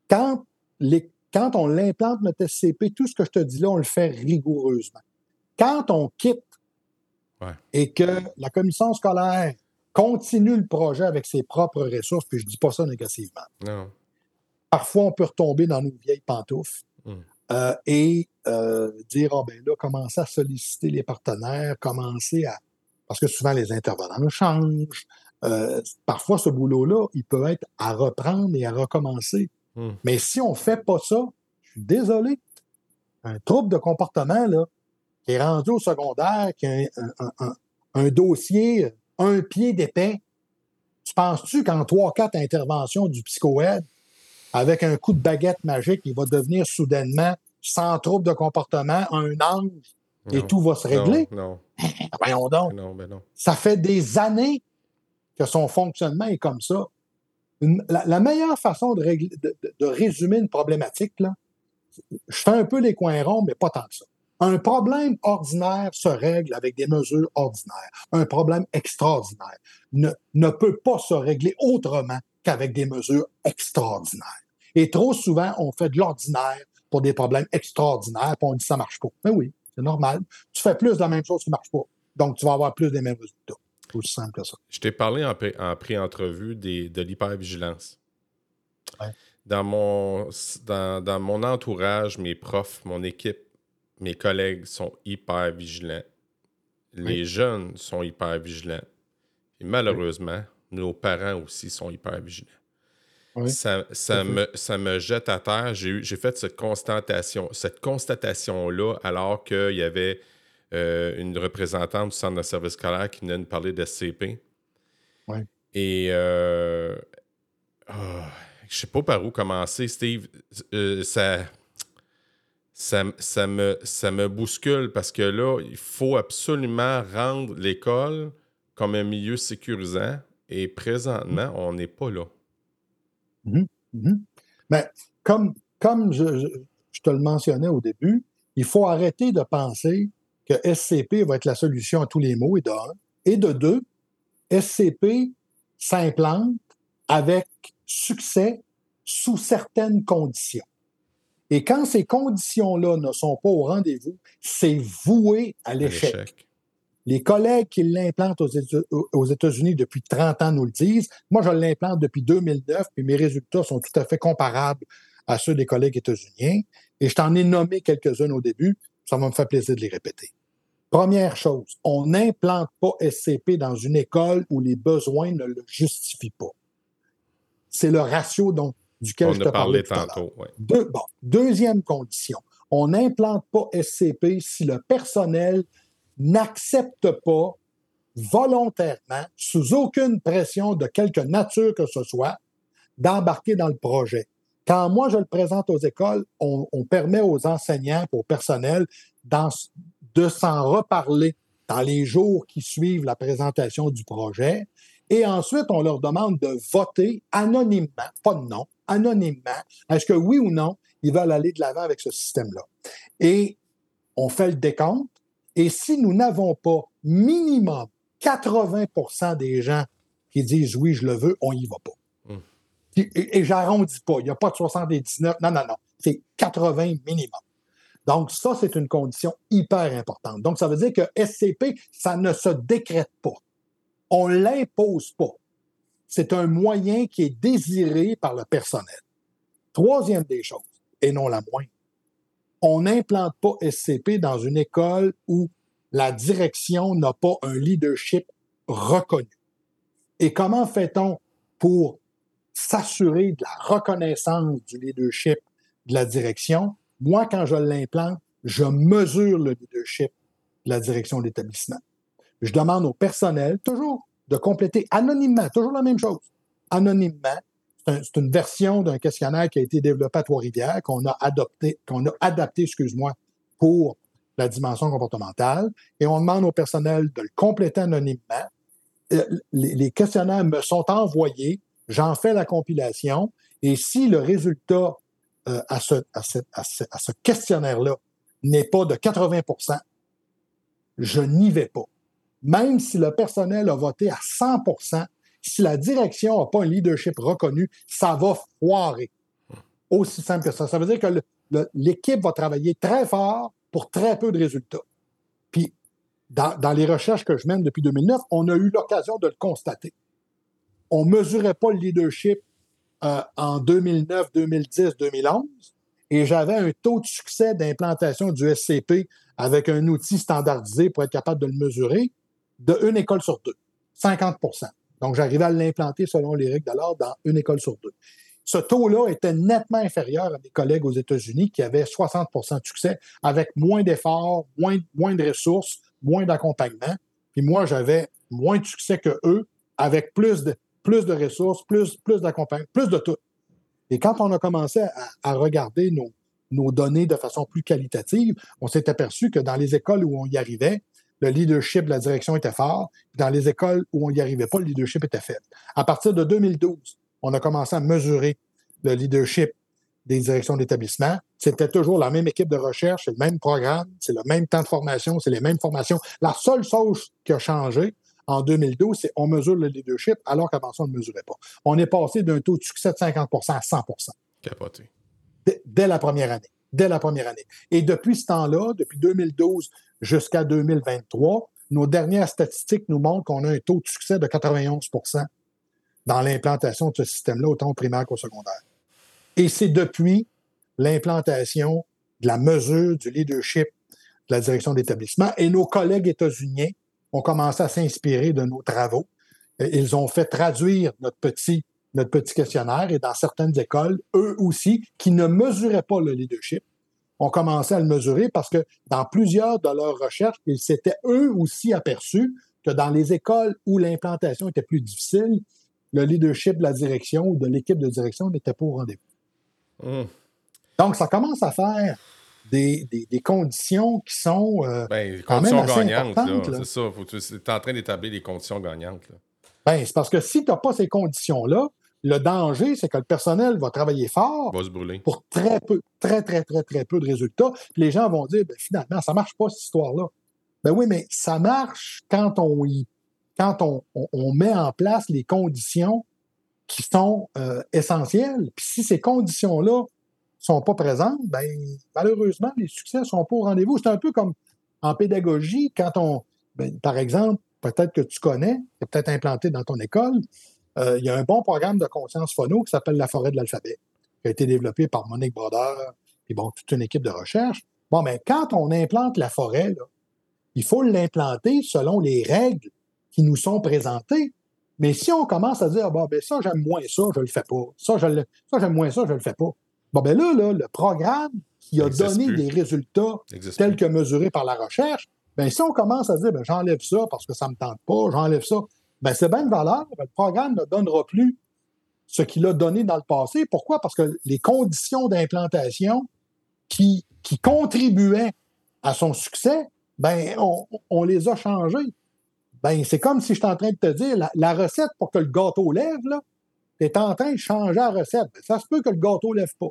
quand, les, quand on l'implante, notre SCP, tout ce que je te dis là, on le fait rigoureusement. Quand on quitte et que la commission scolaire continue le projet avec ses propres ressources, puis je ne dis pas ça négativement. Non. Parfois, on peut retomber dans nos vieilles pantoufles. Hum. Euh, et euh, dire, oh, ben là, commencer à solliciter les partenaires, commencer à... Parce que souvent, les intervenants changent. Euh, parfois, ce boulot-là, il peut être à reprendre et à recommencer. Hmm. Mais si on ne fait pas ça, je suis désolé, un trouble de comportement, là, qui est rendu au secondaire, qui a un, dossier, un pied d'épais, tu penses-tu qu'en trois, quatre interventions du psychoède, avec un coup de baguette magique, il va devenir soudainement sans trouble de comportement, un ange, et tout va se régler? Non. Voyons donc. Non, ben non. Ça fait des années que son fonctionnement est comme ça. la, meilleure façon de, de, résumer une problématique, là, je fais un peu les coins ronds, mais pas tant que ça. Un problème ordinaire se règle avec des mesures ordinaires. Un problème extraordinaire ne, ne peut pas se régler autrement qu'avec des mesures extraordinaires. Et trop souvent, on fait de l'ordinaire pour des problèmes extraordinaires, puis on dit ça marche pas. Mais oui, c'est normal. Tu fais plus de la même chose qui marche pas. Donc, tu vas avoir plus des mêmes résultats. C'est aussi simple que ça. Je t'ai parlé en, pré-entrevue de l'hypervigilance. Dans, mon, dans, dans, mon entourage, mes profs, mon équipe, mes collègues sont hyper vigilants. Les jeunes sont hyper vigilants. Et malheureusement, nos parents aussi sont hyper vigilants. Ça, ça, me, ça, me, jette à terre. J'ai fait cette constatation, cette constatation-là alors qu'il y avait euh, une représentante du centre de service scolaire qui venait nous parler de SCP. Et euh, oh, je sais pas par où commencer, Steve. Euh, ça, ça, ça, me, ça me bouscule parce que là, il faut absolument rendre l'école comme un milieu sécurisant. Et présentement, on n'est pas là. Mhm, mhm. Mais comme, comme je, te le mentionnais au début, il faut arrêter de penser que SCP va être la solution à tous les maux, et de un. Et de deux, SCP s'implante avec succès sous certaines conditions. Et quand ces conditions-là ne sont pas au rendez-vous, c'est voué à l'échec. Les collègues qui l'implantent aux États-Unis depuis 30 ans nous le disent. Moi, je l'implante depuis 2009, puis mes résultats sont tout à fait comparables à ceux des collègues états-uniens. Et je t'en ai nommé quelques-uns au début. Ça va me faire plaisir de les répéter. Première chose, on n'implante pas SCP dans une école où les besoins ne le justifient pas. C'est le ratio dont, duquel je te parlais tantôt. deuxième condition, on n'implante pas SCP si le personnel n'accepte pas volontairement, sous aucune pression de quelque nature que ce soit, d'embarquer dans le projet. Quand moi je le présente aux écoles, on, permet aux enseignants, au personnel, de s'en reparler dans les jours qui suivent la présentation du projet Et ensuite, on leur demande de voter anonymement, pas de nom, anonymement, est-ce que oui ou non, ils veulent aller de l'avant avec ce système-là? Et on fait le décompte. Et si nous n'avons pas minimum 80% des gens qui disent oui, je le veux, on n'y va pas. Hmm. Et, et j'arrondis pas. Il n'y a pas de 79. Non, non, non. C'est 80 minimum. Donc, ça, c'est une condition hyper importante. Donc, ça veut dire que SCP, ça ne se décrète pas. On ne l'impose pas. C'est un moyen qui est désiré par le personnel. Troisième des choses, et non la moindre, on n'implante pas SCP dans une école où la direction n'a pas un leadership reconnu. Et comment fait-on pour s'assurer de la reconnaissance du leadership de la direction? Moi, quand je l'implante, je mesure le leadership de la direction d'établissement. Je demande au personnel, toujours, de compléter anonymement, toujours la même chose, anonymement. C'est une version d'un questionnaire qui a été développé à Trois-Rivières, qu'on a adopté, qu'on a adapté, excuse-moi, pour la dimension comportementale. Et on demande au personnel de le compléter anonymement. Euh, les, questionnaires me sont envoyés, j'en fais la compilation, et si le résultat euh, à ce, à ce questionnaire-là n'est pas de 80% je n'y vais pas même si le personnel a voté à 100% si la direction n'a pas un leadership reconnu, ça va foirer. Aussi simple que ça. Ça veut dire que l'équipe va travailler très fort pour très peu de résultats. Puis, dans, les recherches que je mène depuis 2009, on a eu l'occasion de le constater. On ne mesurait pas le leadership euh, en 2009, 2010, 2011, et j'avais un taux de succès d'implantation du SCP avec un outil standardisé pour être capable de le mesurer de une école sur deux, 50 Donc, j'arrivais à l'implanter selon les règles d'alors dans une école sur deux. Ce taux-là était nettement inférieur à mes collègues aux États-Unis qui avaient 60 de succès avec moins d'efforts, moins, moins de ressources, moins d'accompagnement. Puis moi, j'avais moins de succès que eux avec plus de, plus de ressources, plus, plus d'accompagnement, plus de tout. Et quand on a commencé à, regarder nos, nos données de façon plus qualitative, on s'est aperçu que dans les écoles où on y arrivait, le leadership de la direction était fort. Dans les écoles où on n'y arrivait pas, le leadership était faible. À partir de 2012, on a commencé à mesurer le leadership des directions d'établissement. C'était toujours la même équipe de recherche, c'est le même programme, c'est le même temps de formation, c'est les mêmes formations. La seule chose qui a changé en 2012, c'est on mesure le leadership alors qu'avant ça, on ne mesurait pas. On est passé d'un taux de succès de 50 à 100 Capoté. Dès la première année. Dès la première année. Et depuis ce temps-là, depuis 2012 jusqu'à 2023, nos dernières statistiques nous montrent qu'on a un taux de succès de 91% dans l'implantation de ce système-là, autant au primaire qu'au secondaire. Et c'est depuis l'implantation de la mesure du leadership de la direction d'établissement et nos collègues états-uniens ont commencé à s'inspirer de nos travaux. Ils ont fait traduire notre petit, notre petit questionnaire et dans certaines écoles, eux aussi, qui ne mesuraient pas le leadership, ont commencé à le mesurer parce que dans plusieurs de leurs recherches, ils s'étaient eux aussi aperçus que dans les écoles où l'implantation était plus difficile, le leadership de la direction ou de l'équipe de direction n'était pas au rendez-vous. Hum. Donc, ça commence à faire des, conditions qui sont euh, ben, conditions gagnantes. C'est ça. Tu es en train d'établir des conditions gagnantes. Ben, c'est parce que si tu n'as pas ces conditions-là, le danger, c'est que le personnel va travailler fort pour très peu, très, très, très, très peu de résultats. Puis les gens vont dire, ben, finalement, ça marche pas, cette histoire-là. Ben oui, mais ça marche quand on quand on, met en place les conditions qui sont euh, essentielles. Puis si ces conditions-là sont pas présentes, ben malheureusement, les succès sont pas au rendez-vous. C'est un peu comme en pédagogie, quand on, ben, par exemple, peut-être que tu connais, c'est peut-être implanté dans ton école, euh, il y a un bon programme de conscience phono qui s'appelle La forêt de l'alphabet, qui a été développé par Monique Broder et bon, toute une équipe de recherche. Bon, mais quand on implante la forêt, il faut l'implanter selon les règles qui nous sont présentées. Mais si on commence à dire, ah, bon, ben ça, j'aime moins ça, je le fais pas. Ça, j'aime moins ça, je le fais pas. Bon, ben là, là le programme qui a donné des résultats tels que mesurés par la recherche, ben si on commence à dire, ben, j'enlève ça parce que ça me tente pas, j'enlève ça ben c'est bien de valeur. Le programme ne donnera plus ce qu'il a donné dans le passé. Pourquoi? Parce que les conditions d'implantation qui, contribuaient à son succès, ben on, les a changées. ben c'est comme si je suis en train de te dire la, recette pour que le gâteau lève, tu es en train de changer la recette. Ça se peut que le gâteau lève pas.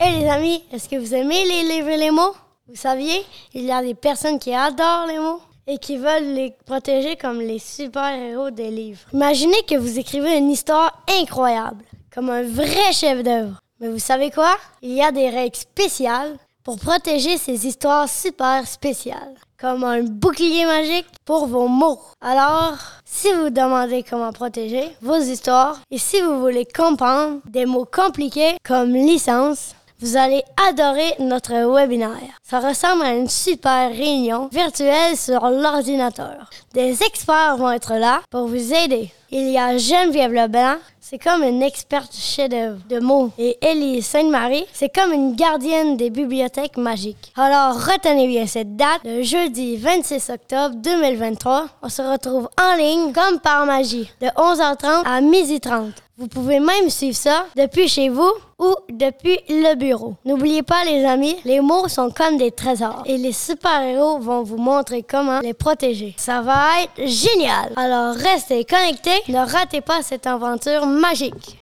Hé les amis, est-ce que vous aimez les livres et les mots? Vous saviez, il y a des personnes qui adorent les mots et qui veulent les protéger comme les super-héros des livres. Imaginez que vous écrivez une histoire incroyable, comme un vrai chef-d'œuvre. Mais vous savez quoi? Il y a des règles spéciales pour protéger ces histoires super spéciales, comme un bouclier magique pour vos mots. Alors, si vous demandez comment protéger vos histoires et si vous voulez comprendre des mots compliqués comme licence, vous allez adorer notre webinaire. Ça ressemble à une super réunion virtuelle sur l'ordinateur. Des experts vont être là pour vous aider. Il y a Geneviève Leblanc, c'est comme une experte chef-d'œuvre de mots. Et Ellie Sainte-Marie, c'est comme une gardienne des bibliothèques magiques. Alors retenez bien cette date, le jeudi 26 octobre 2023. On se retrouve en ligne comme par magie, de 11h30 à 12h30. Vous pouvez même suivre ça depuis chez vous ou depuis le bureau. N'oubliez pas les amis, les mots sont comme des trésors et les super-héros vont vous montrer comment les protéger. Ça va être génial. Alors restez connectés, ne ratez pas cette aventure magique.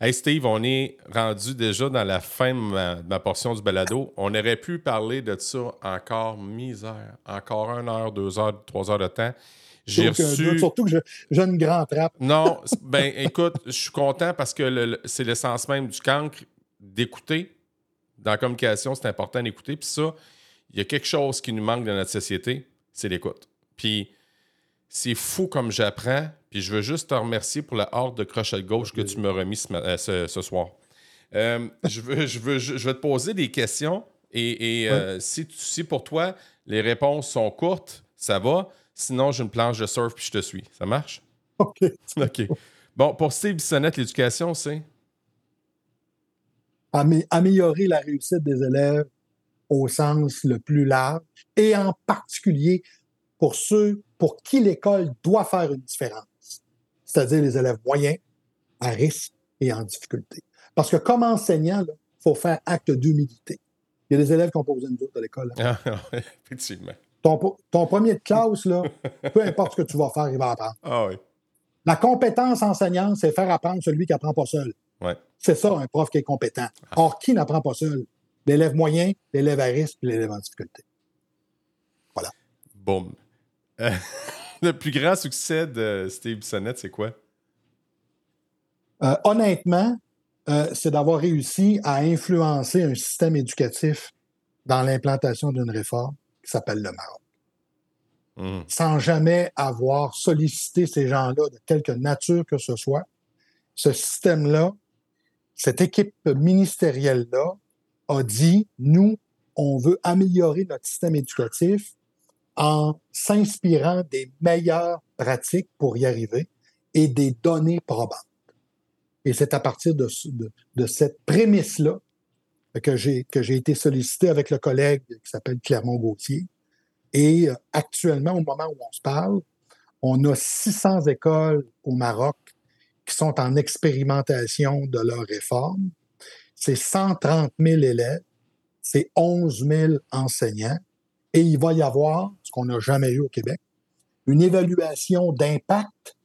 Hey Steve, on est rendu déjà dans la fin de ma, portion du balado. On aurait pu parler de ça encore misère, encore une heure, deux heures, trois heures de temps. J'ai reçu... Surtout que j'ai une grande trappe. Non, ben écoute, je suis content parce que c'est l'essence même du cancre d'écouter. Dans la communication, c'est important d'écouter. Puis ça, il y a quelque chose qui nous manque dans notre société, c'est l'écoute. Puis c'est fou comme j'apprends. Puis je veux juste te remercier pour la horde de crochet gauche que tu m'as remis ce, euh, soir. Euh, je, veux, je, veux, je, vais te poser des questions et, euh, si, si pour toi les réponses sont courtes, ça va. Sinon, j'ai une planche de surf puis je te suis. Ça marche? OK. OK. Bon, pour Steve Bissonnette, l'éducation, c'est? Améliorer la réussite des élèves au sens le plus large et en particulier pour ceux pour qui l'école doit faire une différence, c'est-à-dire les élèves moyens, à risque et en difficulté. Parce que comme enseignant, il faut faire acte d'humilité. Il y a des élèves qui ont posé une doute à l'école. Ah, effectivement. Ton, premier de classe, là, peu importe ce que tu vas faire, il va apprendre. Ah oui. La compétence enseignante, c'est faire apprendre celui qui n'apprend pas seul. Ouais. C'est ça, un prof qui est compétent. Ah. Or, qui n'apprend pas seul? L'élève moyen, l'élève à risque, l'élève en difficulté. Voilà. Boum. Euh, le plus grand succès de Steve Bissonnette, c'est quoi? Euh, honnêtement, euh, c'est d'avoir réussi à influencer un système éducatif dans l'implantation d'une réforme qui s'appelle le Maroc. Hmm. Sans jamais avoir sollicité ces gens-là de quelque nature que ce soit, ce système-là, cette équipe ministérielle-là a dit, nous, on veut améliorer notre système éducatif en s'inspirant des meilleures pratiques pour y arriver et des données probantes. Et c'est à partir de, de cette prémisse-là que j'ai, que j'ai été sollicité avec le collègue qui s'appelle Clermont Gauthier. Et euh, actuellement, au moment où on se parle, on a 600 écoles au Maroc qui sont en expérimentation de leur réforme. C'est 130 000 élèves, c'est 11 000 enseignants, et il va y avoir, qu'on n'a jamais eu au Québec, une évaluation d'impact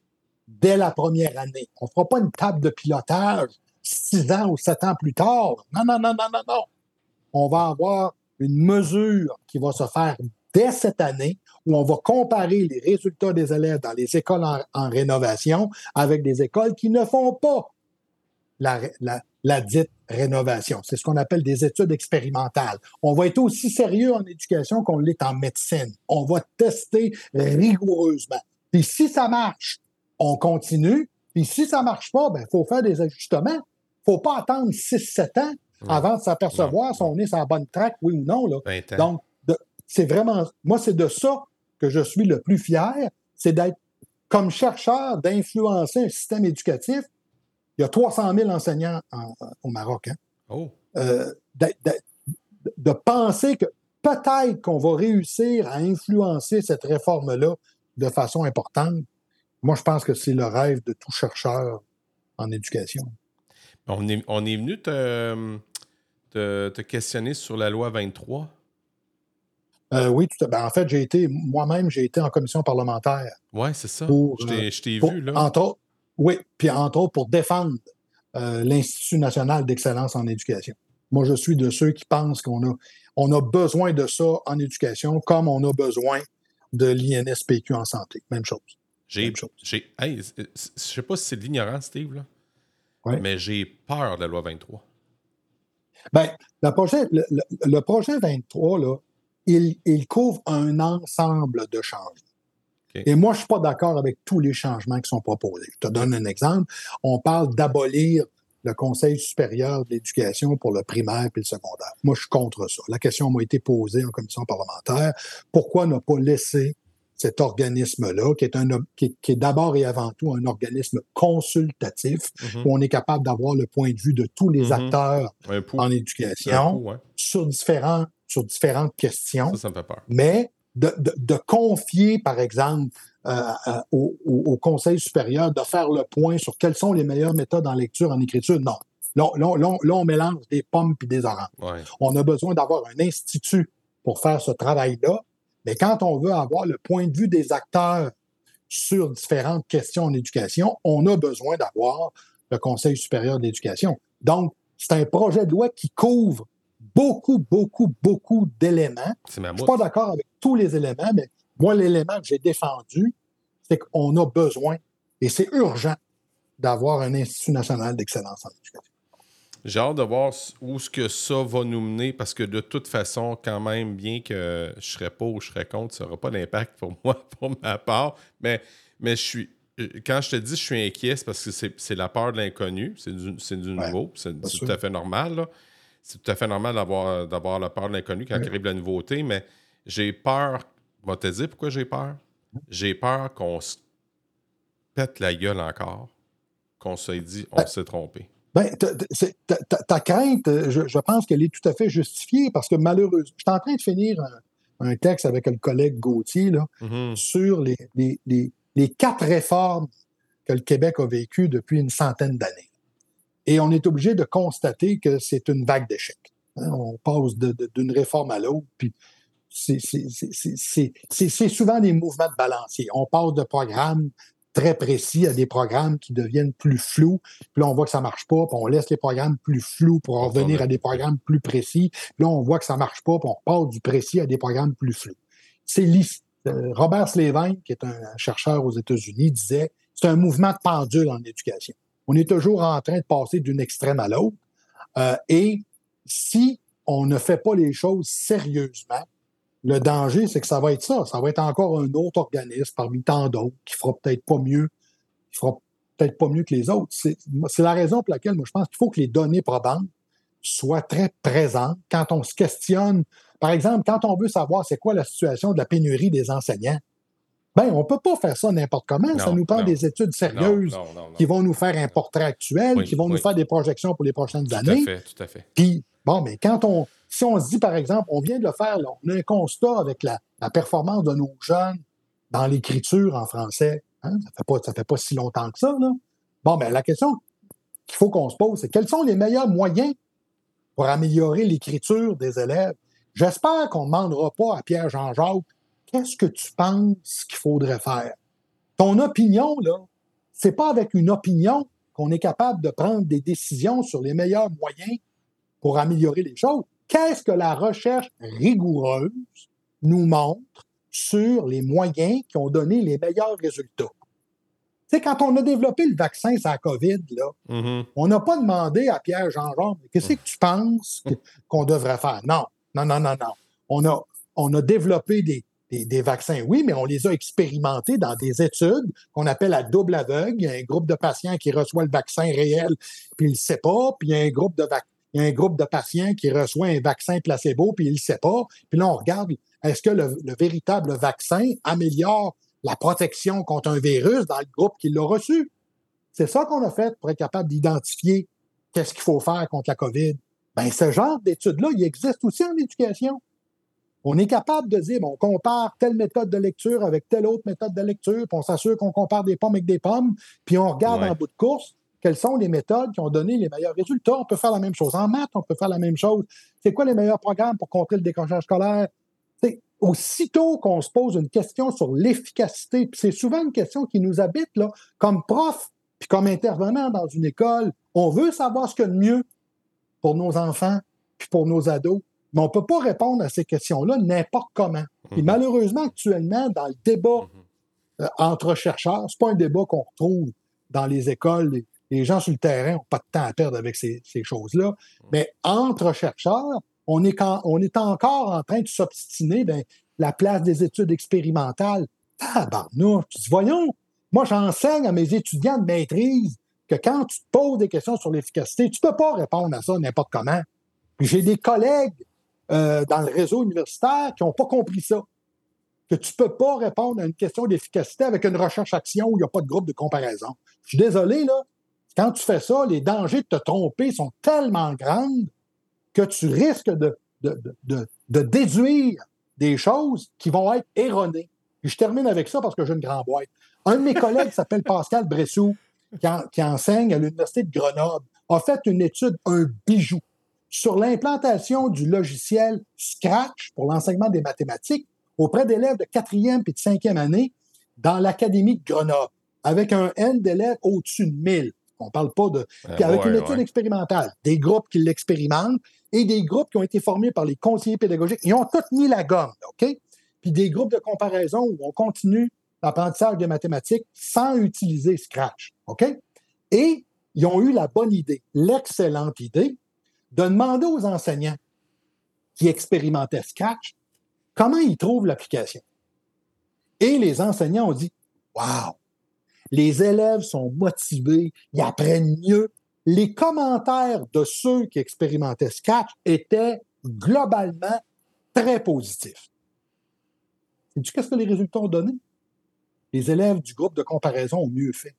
dès la première année. On ne fera pas une table de pilotage six ans ou sept ans plus tard. Non, non, non, non, non, non. On va avoir une mesure qui va se faire dès cette année où on va comparer les résultats des élèves dans les écoles en, rénovation avec des écoles qui ne font pas la, la dite rénovation. C'est ce qu'on appelle des études expérimentales. On va être aussi sérieux en éducation qu'on l'est en médecine. On va tester rigoureusement. Puis si ça marche, on continue. Puis si ça marche pas, ben faut faire des ajustements faut pas attendre 6-7 ans avant de s'apercevoir si on est sur la bonne track, oui ou non. Là. Donc, c'est vraiment, moi, c'est de ça que je suis le plus fier, c'est d'être comme chercheur, d'influencer un système éducatif. Il y a 300 000 enseignants au Maroc. Hein. Oh. Euh, de, penser que peut-être qu'on va réussir à influencer cette réforme-là de façon importante, moi, je pense que c'est le rêve de tout chercheur en éducation. On est, on est venu te, te, questionner sur la loi 23. Euh, oui, tout ben, en fait, j'ai été, moi-même, j'ai été en commission parlementaire. Oui, c'est ça. je t'ai vu, là. Entre oui, puis entre autres pour défendre euh, l'Institut national d'excellence en éducation. Moi, je suis de ceux qui pensent qu'on a, on a besoin de ça en éducation comme on a besoin de l'INSPQ en santé. Même chose. J'ai, j'ai, hey, je sais pas si c'est de l'ignorance, Steve, là, mais j'ai peur de la loi 23. Bien, le projet, le, projet 23, là, il, il, couvre un ensemble de changements. Et moi, je ne suis pas d'accord avec tous les changements qui sont proposés. Je te donne un exemple. On parle d'abolir le Conseil supérieur de l'éducation pour le primaire et le secondaire. Moi, je suis contre ça. La question m'a été posée en commission parlementaire. Pourquoi ne pas laisser cet organisme-là, qui est, un, qui, est d'abord et avant tout un organisme consultatif, mm-hmm. où on est capable d'avoir le point de vue de tous les mm-hmm. acteurs en éducation sur, différents, sur différentes questions. Ça, ça me fait peur. Mais de, de, confier, par exemple, euh, euh, au, au, Conseil supérieur de faire le point sur quelles sont les meilleures méthodes en lecture, en écriture. Non. Là, là, là, on mélange des pommes et des oranges. On a besoin d'avoir un institut pour faire ce travail-là. Mais quand on veut avoir le point de vue des acteurs sur différentes questions en éducation, on a besoin d'avoir le Conseil supérieur d'éducation. Donc, c'est un projet de loi qui couvre beaucoup, beaucoup, beaucoup d'éléments. Je ne suis pas d'accord avec tous les éléments, mais moi, l'élément que j'ai défendu, c'est qu'on a besoin, et c'est urgent, d'avoir un Institut national d'excellence en éducation. J'ai hâte de voir où ce que ça va nous mener, parce que de toute façon, quand même, bien que je serais pas ou je serais contre, ça n'aura pas d'impact pour moi, pour ma part. Mais, mais je suis, quand je te dis je suis inquiet, c'est parce que c'est la peur de l'inconnu, c'est du, du nouveau, c'est tout à fait normal. C'est tout à fait normal d'avoir, d'avoir la peur de l'inconnu quand arrive la nouveauté, mais j'ai peur. Je vais te dire pourquoi j'ai peur. J'ai peur qu'on se pète la gueule encore, qu'on se dit on ben, s'est trompé. Ben, ta, crainte, je, pense qu'elle est tout à fait justifiée parce que malheureusement, je suis en train de finir un, texte avec le collègue Gauthier là, mm-hmm. sur les, les, quatre réformes que le Québec a vécues depuis une centaine d'années. Et on est obligé de constater que c'est une vague d'échecs. Hein. on passe d'une réforme à l'autre, puis c'est souvent des mouvements de balancier. On passe de programmes très précis à des programmes qui deviennent plus flous. Puis là, on voit que ça marche pas, puis on laisse les programmes plus flous pour revenir à des programmes plus précis. Puis là, on voit que ça marche pas, puis on passe du précis à des programmes plus flous. C'est euh, Robert Slevin, qui est un chercheur aux États-Unis, disait c'est un mouvement de pendule en éducation. On est toujours en train de passer d'une extrême à l'autre. Euh, et si on ne fait pas les choses sérieusement, le danger, c'est que ça va être ça. Ça va être encore un autre organisme parmi tant d'autres qui fera peut-être pas mieux, qui fera peut-être pas mieux que les autres. C'est la raison pour laquelle moi, je pense qu'il faut que les données probantes soient très présentes quand on se questionne. Par exemple, quand on veut savoir c'est quoi la situation de la pénurie des enseignants, ben, on ne peut pas faire ça n'importe comment. ça nous prend des études sérieuses qui vont nous faire un portrait actuel, qui vont nous faire des projections pour les prochaines années. Tout à fait, tout à fait. Puis, bon, mais quand on. Si on se dit, par exemple, on vient de le faire, on a un constat avec la, performance de nos jeunes dans l'écriture en français. Hein, ça ne fait, fait, pas si longtemps que ça. Là. Bon, mais la question qu'il faut qu'on se pose, c'est quels sont les meilleurs moyens pour améliorer l'écriture des élèves? J'espère qu'on ne demandera pas à Pierre-Jean-Jacques qu'est-ce que tu penses qu'il faudrait faire? Ton opinion, là, c'est pas avec une opinion qu'on est capable de prendre des décisions sur les meilleurs moyens pour améliorer les choses. Qu'est-ce que la recherche rigoureuse nous montre sur les moyens qui ont donné les meilleurs résultats? C'est quand on a développé le vaccin sur la COVID, là, mm-hmm. on n'a pas demandé à Pierre-Jean-Jean, qu'est-ce que tu penses qu'on devrait faire? Non, non, non, non, non. On a, on a développé des, des, vaccins, oui, mais on les a expérimentés dans des études qu'on appelle à double aveugle. Il y a un groupe de patients qui reçoit le vaccin réel, puis il ne le sait pas, puis il y a un groupe de un groupe de patients qui reçoit un vaccin placebo, puis il ne le sait pas. Puis là, on regarde, est-ce que le, véritable vaccin améliore la protection contre un virus dans le groupe qui l'a reçu? C'est ça qu'on a fait pour être capable d'identifier qu'est-ce qu'il faut faire contre la COVID. Bien, ce genre d'études-là, il existe aussi en éducation. On est capable de dire, bon, on compare telle méthode de lecture avec telle autre méthode de lecture, puis on s'assure qu'on compare des pommes avec des pommes, puis on regarde en bout de course quelles sont les méthodes qui ont donné les meilleurs résultats. On peut faire la même chose en maths, on peut faire la même chose. C'est quoi les meilleurs programmes pour contrer le décrochage scolaire? aussitôt qu'on se pose une question sur l'efficacité, puis c'est souvent une question qui nous habite, là, comme prof, puis comme intervenant dans une école, on veut savoir ce qu'il y a de mieux pour nos enfants, puis pour nos ados, mais on ne peut pas répondre à ces questions-là n'importe comment. Et mhm. malheureusement, actuellement, dans le débat mhm. euh, entre chercheurs, ce n'est pas un débat qu'on retrouve dans les écoles. Les, gens sur le terrain n'ont pas de temps à perdre avec ces, choses-là. Mais entre chercheurs, on est, encore en train de s'obstiner ben, la place des études expérimentales. Tabarnouche, tu voyons, moi j'enseigne à mes étudiants de maîtrise que quand tu te poses des questions sur l'efficacité, tu ne peux pas répondre à ça n'importe comment. J'ai des collègues euh, dans le réseau universitaire qui n'ont pas compris ça. Que tu ne peux pas répondre à une question d'efficacité avec une recherche-action où il n'y a pas de groupe de comparaison. Je suis désolé, là. Quand tu fais ça, les dangers de te tromper sont tellement grands que tu risques de, de, déduire des choses qui vont être erronées. Et je termine avec ça parce que j'ai une grande boîte. Un de mes collègues s'appelle Pascal Bressou, qui, enseigne à l'Université de Grenoble, a fait une étude, un bijou, sur l'implantation du logiciel Scratch pour l'enseignement des mathématiques auprès d'élèves de quatrième et de cinquième année dans l'Académie de Grenoble, avec un N d'élèves au-dessus de 1000. On ne parle pas de. Puis avec une étude expérimentale, des groupes qui l'expérimentent et des groupes qui ont été formés par les conseillers pédagogiques. Ils ont tous mis la gomme, OK? Puis des groupes de comparaison où on continue l'apprentissage des mathématiques sans utiliser Scratch, OK? Et ils ont eu la bonne idée, l'excellente idée de demander aux enseignants qui expérimentaient Scratch comment ils trouvent l'application. Et les enseignants ont dit Wow, les élèves sont motivés, ils apprennent mieux. Les commentaires de ceux qui expérimentaient Scratch étaient globalement très positifs. Et tu qu'est-ce que les résultats ont donné? Les élèves du groupe de comparaison ont mieux fait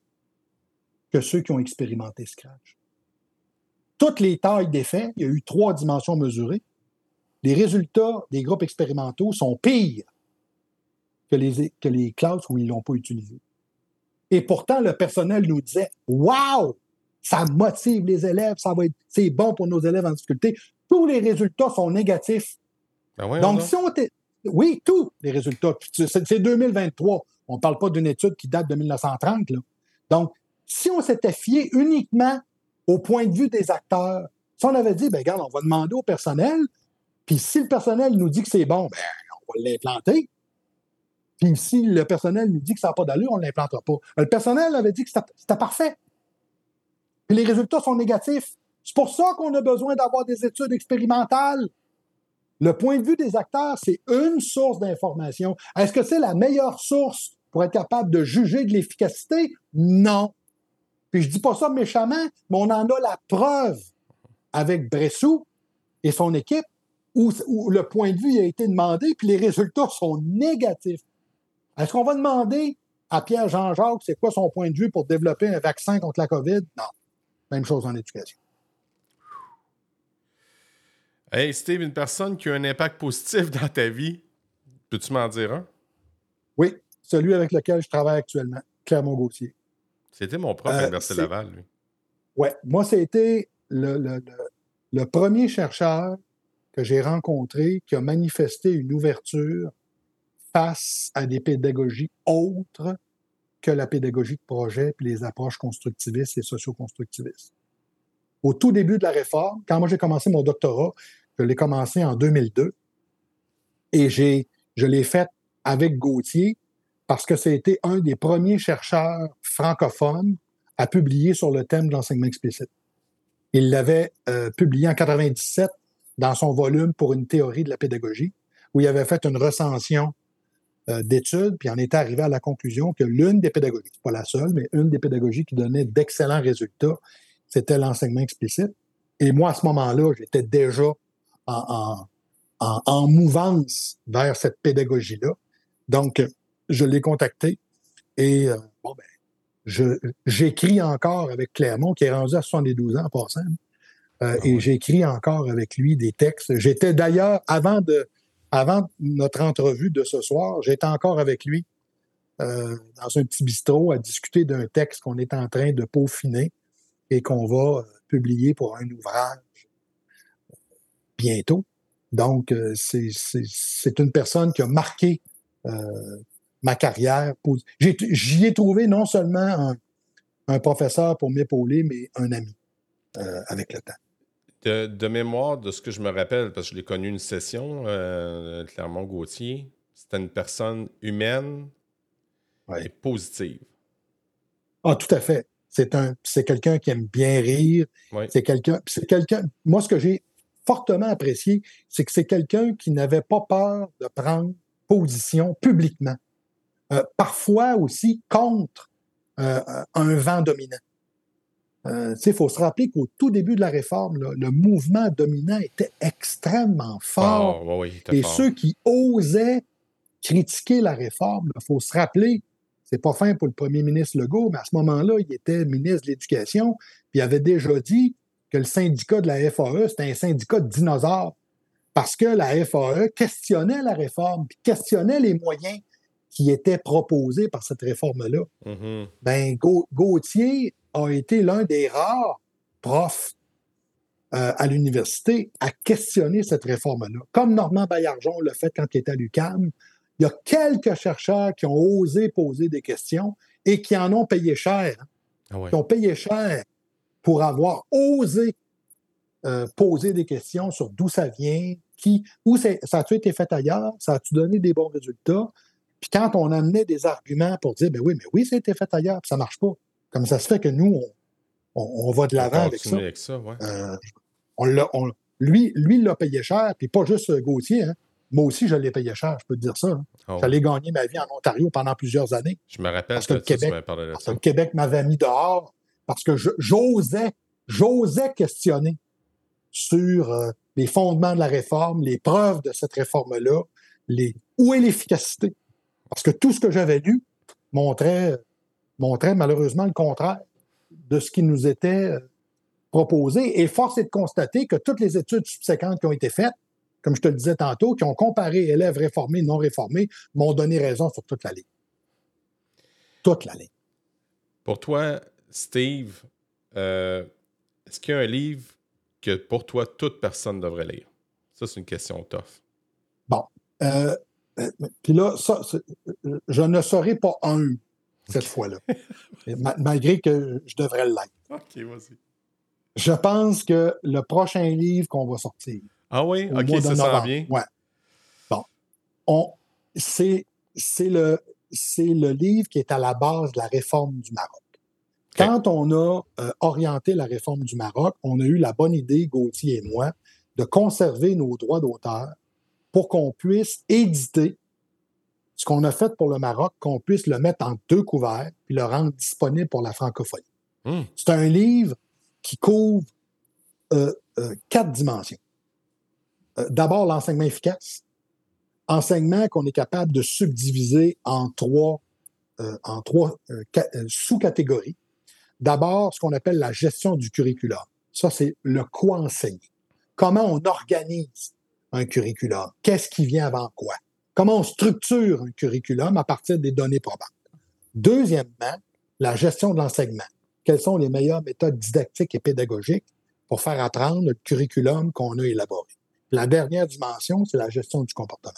que ceux qui ont expérimenté Scratch. Toutes les tailles des faits, il y a eu trois dimensions mesurées. Les résultats des groupes expérimentaux sont pires que les, que classes où ils ne l'ont pas utilisé. Et pourtant, le personnel nous disait Waouh, ça motive les élèves, ça va être, c'est bon pour nos élèves en difficulté. Tous les résultats sont négatifs. Ben Donc, si on oui, tous les résultats. C'est 2023. On ne parle pas d'une étude qui date de 1930. Donc, si on s'était fié uniquement au point de vue des acteurs, si on avait dit, ben regarde, on va demander au personnel, puis si le personnel nous dit que c'est bon, ben, on va l'implanter. Puis si le personnel nous dit que ça n'a pas d'allure, on ne l'implantera pas. Le personnel avait dit que c'était parfait. Puis les résultats sont négatifs. C'est pour ça qu'on a besoin d'avoir des études expérimentales. Le point de vue des acteurs, c'est une source d'information. Est-ce que c'est la meilleure source pour être capable de juger de l'efficacité? Non. Puis je dis pas ça méchamment, mais on en a la preuve avec Bressou et son équipe où, où le point de vue a été demandé, puis les résultats sont négatifs. Est-ce qu'on va demander à Pierre Jean-Jacques c'est quoi son point de vue pour développer un vaccin contre la COVID? Non. Même chose en éducation. Hey Steve, une personne qui a un impact positif dans ta vie, peux-tu m'en dire un? Oui, celui avec lequel je travaille actuellement, Clermont Gauthier. C'était mon prof à euh, l'Université Laval, lui. Oui, moi, c'était le, le, le, premier chercheur que j'ai rencontré qui a manifesté une ouverture face à des pédagogies autres que la pédagogie de projet puis les approches constructivistes et socio-constructivistes. Au tout début de la réforme, quand moi j'ai commencé mon doctorat, je l'ai commencé en 2002 et j'ai, je l'ai fait avec Gauthier parce que c'était un des premiers chercheurs francophones à publier sur le thème de l'enseignement explicite. Il l'avait euh, publié en 97 dans son volume pour une théorie de la pédagogie, où il avait fait une recension d'études, puis en était arrivé à la conclusion que l'une des pédagogies, pas la seule, mais une des pédagogies qui donnait d'excellents résultats, c'était l'enseignement explicite. Et moi, à ce moment-là, j'étais déjà en, en, mouvance vers cette pédagogie-là. Donc, je l'ai contacté et euh, bon, ben, j'écris encore avec Clermont, qui est rendu à 72 ans en passant. Euh, ah et j'écris encore avec lui des textes. J'étais d'ailleurs, avant, de, avant notre entrevue de ce soir, j'étais encore avec lui euh, dans un petit bistrot à discuter d'un texte qu'on est en train de peaufiner et qu'on va publier pour un ouvrage bientôt. Donc, euh, c'est une personne qui a marqué euh, ma carrière. J'y ai, trouvé non seulement un, professeur pour m'épauler, mais un ami euh, avec le temps. De, mémoire, de ce que je me rappelle, parce que je l'ai connu une session, Clermont-Gauthier, c'était une personne humaine et positive. Ah, tout à fait. C'est un, c'est quelqu'un qui aime bien rire. C'est quelqu'un, c'est quelqu'un. Moi, ce que j'ai fortement apprécié, c'est que c'est quelqu'un qui n'avait pas peur de prendre position publiquement. Euh, parfois aussi contre euh, un vent dominant. Euh, il faut se rappeler qu'au tout début de la réforme, le mouvement dominant était extrêmement fort. et ceux qui osaient critiquer la réforme, il faut se rappeler, c'est pas fin pour le premier ministre Legault, mais à ce moment-là, il était ministre de l'Éducation, puis il avait déjà dit que le syndicat de la FAE, c'était un syndicat de dinosaures, parce que la FAE questionnait la réforme, puis questionnait les moyens qui étaient proposés par cette réforme-là. Mm-hmm. Ben, Gauthier a été l'un des rares profs euh, à l'université à questionner cette réforme-là. Comme Normand Baillargeon l'a fait quand il était à l'UQAM, il y a quelques chercheurs qui ont osé poser des questions et qui en ont payé cher. Ah qui ont payé cher pour avoir osé euh, poser des questions sur d'où ça vient, qui, où ça a-tu été fait ailleurs, ça a-tu donné des bons résultats. Puis quand on amenait des arguments pour dire, ben oui, mais oui, ça a été fait ailleurs, puis ça marche pas. Comme ça se fait que nous, on, va de l'avant avec ça. Euh, on lui, lui, il l'a payé cher, puis pas juste Gauthier. Hein. Moi aussi, je l'ai payé cher, je peux te dire ça. Hein. Oh. J'allais gagner ma vie en Ontario pendant plusieurs années. Je me rappelle parce que, le Québec, parce que le Québec m'avait mis dehors, parce que j'osais, j'osais questionner sur euh, les fondements de la réforme, les preuves de cette réforme-là, les, où est l'efficacité? Parce que tout ce que j'avais lu montrait, montrait malheureusement le contraire de ce qui nous était euh, proposé. Et force est de constater que toutes les études subséquentes qui ont été faites comme je te le disais tantôt, qui ont comparé élèves réformés, non réformés, m'ont donné raison sur toute la ligne. Toute la ligne. Pour toi, Steve, euh, est-ce qu'il y a un livre que pour toi, toute personne devrait lire? Ça, c'est une question tough. Bon. Euh, euh, puis là, ça, je ne serai pas un cette fois-là, malgré que je devrais le OK, vas-y. Je pense que le prochain livre qu'on va sortir, ah oui? OK, ça sent bien. Ouais. Bon. c'est, le, le livre qui est à la base de la réforme du Maroc. Quand on a euh, orienté la réforme du Maroc, on a eu la bonne idée, Gauthier et moi, de conserver nos droits d'auteur pour qu'on puisse éditer ce qu'on a fait pour le Maroc, qu'on puisse le mettre en deux couverts puis le rendre disponible pour la francophonie. Hmm. C'est un livre qui couvre euh, euh, quatre dimensions. Euh, d'abord l'enseignement efficace. Enseignement qu'on est capable de subdiviser en trois, en trois sous-catégories. D'abord, ce qu'on appelle la gestion du curriculum. Ça, c'est le quoi enseigner. Comment on organise un curriculum? Qu'est-ce qui vient avant quoi? Comment on structure un curriculum à partir des données probantes? Deuxièmement, la gestion de l'enseignement. Quelles sont les meilleures méthodes didactiques et pédagogiques pour faire apprendre le curriculum qu'on a élaboré? La dernière dimension, c'est la gestion du comportement.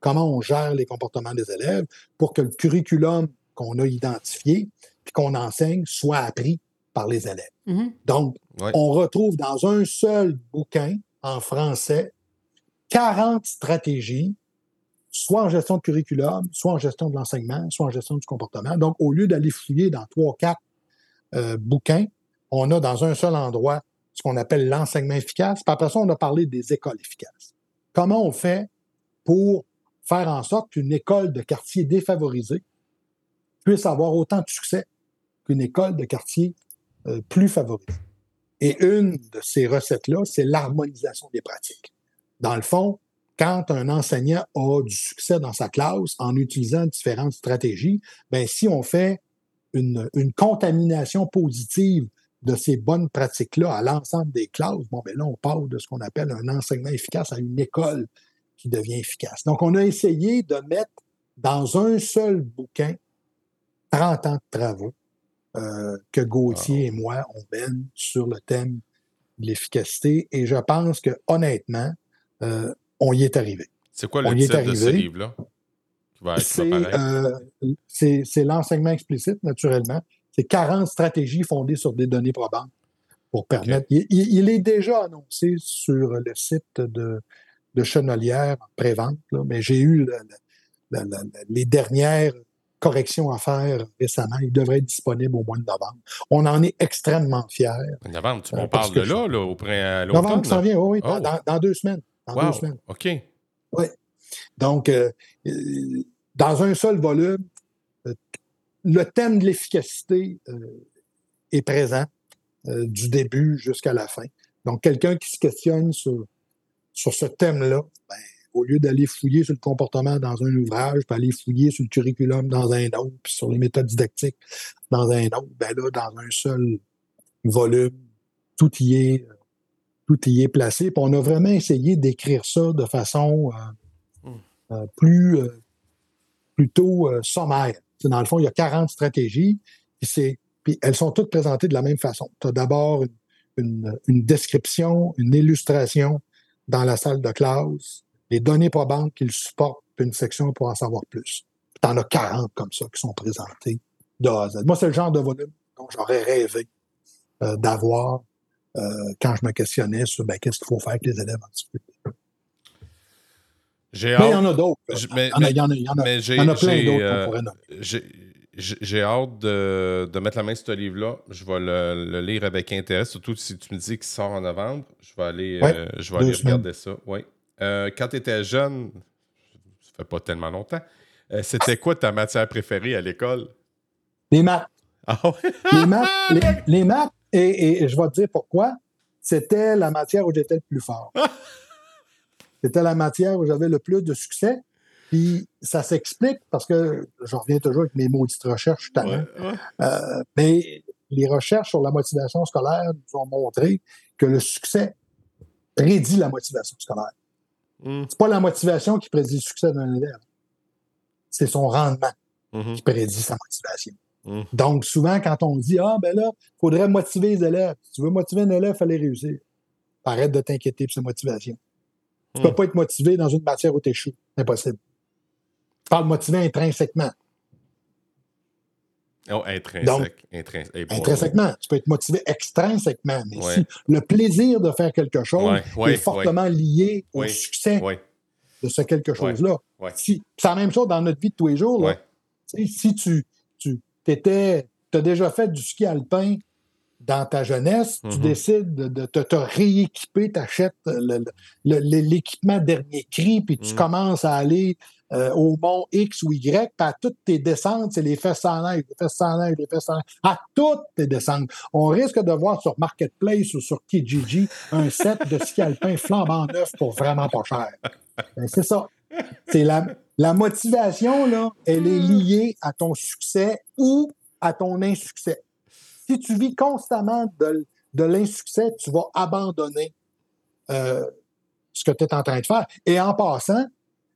Comment on gère les comportements des élèves pour que le curriculum qu'on a identifié puis qu'on enseigne soit appris par les élèves. Mm-hmm. Donc, on retrouve dans un seul bouquin en français 40 stratégies, soit en gestion de curriculum, soit en gestion de l'enseignement, soit en gestion du comportement. Donc, au lieu d'aller fouiller dans trois, quatre euh, bouquins, on a dans un seul endroit ce qu'on appelle l'enseignement efficace. Puis après ça, on a parlé des écoles efficaces. Comment on fait pour faire en sorte qu'une école de quartier défavorisée puisse avoir autant de succès qu'une école de quartier euh, plus favorisée? Et une de ces recettes-là, c'est l'harmonisation des pratiques. Dans le fond, quand un enseignant a du succès dans sa classe en utilisant différentes stratégies, ben si on fait une, une contamination positive de ces bonnes pratiques-là à l'ensemble des classes, bon, ben là, on parle de ce qu'on appelle un enseignement efficace à une école qui devient efficace. Donc, on a essayé de mettre dans un seul bouquin 30 ans de travaux euh, que Gauthier et moi, on mène sur le thème de l'efficacité. Et je pense que, honnêtement, euh, on y est arrivé. C'est quoi le titre de ce livre-là? Euh, c'est l'enseignement explicite, naturellement. C'est 40 stratégies fondées sur des données probantes pour permettre. Il, est déjà annoncé sur le site de, de Chenelière Prévente, mais j'ai eu les dernières corrections à faire récemment. Il devrait être disponible au mois de novembre. On en est extrêmement fiers. Novembre, tu, on euh, parle de là, là, au printemps. Novembre ça vient, oui, oui dans, oh. deux semaines. Deux semaines. OK. Oui. Donc, euh, dans un seul volume, euh, le thème de l'efficacité est présent du début jusqu'à la fin. Donc, quelqu'un qui se questionne sur, sur ce thème-là, ben, au lieu d'aller fouiller sur le comportement dans un ouvrage, puis aller fouiller sur le curriculum dans un autre, puis sur les méthodes didactiques dans un autre, ben là, dans un seul volume, tout y est, tout y est placé. Puis on a vraiment essayé d'écrire ça de façon euh, hmm. euh, plus euh, plutôt sommaire. dans le fond, il y a 40 stratégies, puis, puis elles sont toutes présentées de la même façon. Tu as d'abord une, une description, une illustration dans la salle de classe, les données probantes qu'ils supportent, puis une section pour en savoir plus. Tu en as 40 comme ça qui sont présentés de A à Z. Moi, c'est le genre de volume dont j'aurais rêvé d'avoir quand je me questionnais sur ben, qu'est-ce qu'il faut faire avec les élèves en difficulté? mais il y en a d'autres. Il y en a, y en a, y en a plein d'autres qu'on pourrait nommer. J'ai hâte de, mettre la main sur ce livre-là. Je vais le, lire avec intérêt, surtout si tu me dis qu'il sort en novembre. Je vais aller, euh, je vais aller regarder ça. Ouais. Euh, quand tu étais jeune, ça fait pas tellement longtemps, euh, c'était quoi ta matière préférée à l'école? Les maths. Ah les maths, les, maths et, je vais te dire pourquoi. C'était la matière où j'étais le plus fort. C'était la matière où j'avais le plus de succès. Puis ça s'explique parce que je reviens toujours avec mes maudites recherches euh, mais les recherches sur la motivation scolaire nous ont montré que le succès prédit la motivation scolaire. Mm. C'est pas la motivation qui prédit le succès d'un élève. C'est son rendement mm-hmm. qui prédit sa motivation. Mm. Donc, souvent, quand on dit Ah, ben là, il faudrait motiver les élèves. Si tu veux motiver un élève, il fallait réussir. Arrête de t'inquiéter pour sa motivation. Tu ne peux mm. pas être motivé dans une matière où tu échoues. Impossible. Tu parles motiver intrinsèquement. Oh, intrinsèque. intrinsèquement. Tu peux être motivé extrinsèquement, mais si le plaisir de faire quelque chose est fortement lié au succès de ce quelque chose-là. Si, c'est la même chose dans notre vie de tous les jours. Si tu, tu as déjà fait du ski alpin dans ta jeunesse, tu mm-hmm. décides de, te, rééquiper, tu achètes l'équipement dernier cri, puis tu mm. commences à aller euh, au mont X ou Y, puis à toutes tes descentes, c'est les fesses en neige, les fesses en neige, les fesses en neige, à toutes tes descentes. On risque de voir sur Marketplace ou sur Kijiji un set de ski alpin flambant neuf pour vraiment pas cher. Ben, c'est ça. C'est la, la motivation, là, elle est liée à ton succès ou à ton insuccès. Si tu vis constamment de, de l'insuccès, tu vas abandonner euh, ce que tu es en train de faire. Et en passant,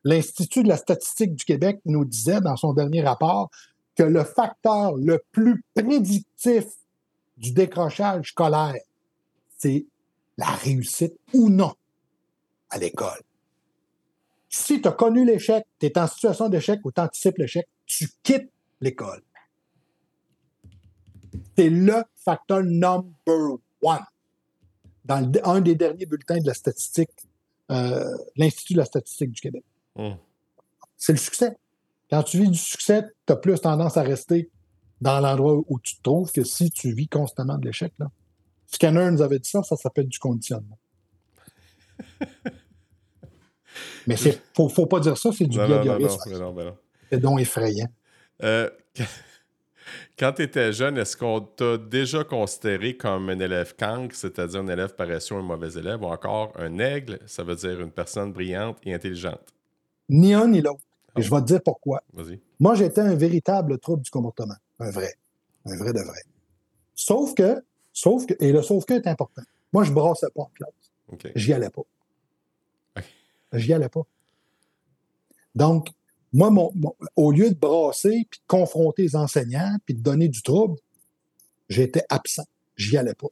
l'Institut de la statistique du Québec nous disait dans son dernier rapport que le facteur le plus prédictif du décrochage scolaire, c'est la réussite ou non à l'école. Si tu as connu l'échec, tu es en situation d'échec ou tu anticipes l'échec, tu quittes l'école. C'est le facteur number one. Dans un des derniers bulletins de la statistique, euh, l'Institut de la statistique du Québec. Hmm. C'est le succès. Quand tu vis du succès, tu as plus tendance à rester dans l'endroit où tu te trouves que si tu vis constamment de l'échec. Scanner nous avait dit ça, ça s'appelle du conditionnement. Mais il ne faut, pas dire ça, c'est du behaviorisme. C'est donc effrayant. Euh, quand tu étais jeune, est-ce qu'on t'a déjà considéré comme un élève cancre, c'est-à-dire un élève paresseux, un mauvais élève, ou encore un aigle, ça veut dire une personne brillante et intelligente? Ni un ni l'autre. Et je vais te dire pourquoi. Moi, j'étais un véritable trouble du comportement. Un vrai. Un vrai de vrai. Sauf que, sauf que, et le sauf que est important. Moi, je ne brassais pas en classe. J'y allais pas. J'y allais pas. Donc, moi, au lieu de brasser, puis de confronter les enseignants, puis de donner du trouble, j'étais absent. J'y allais pas.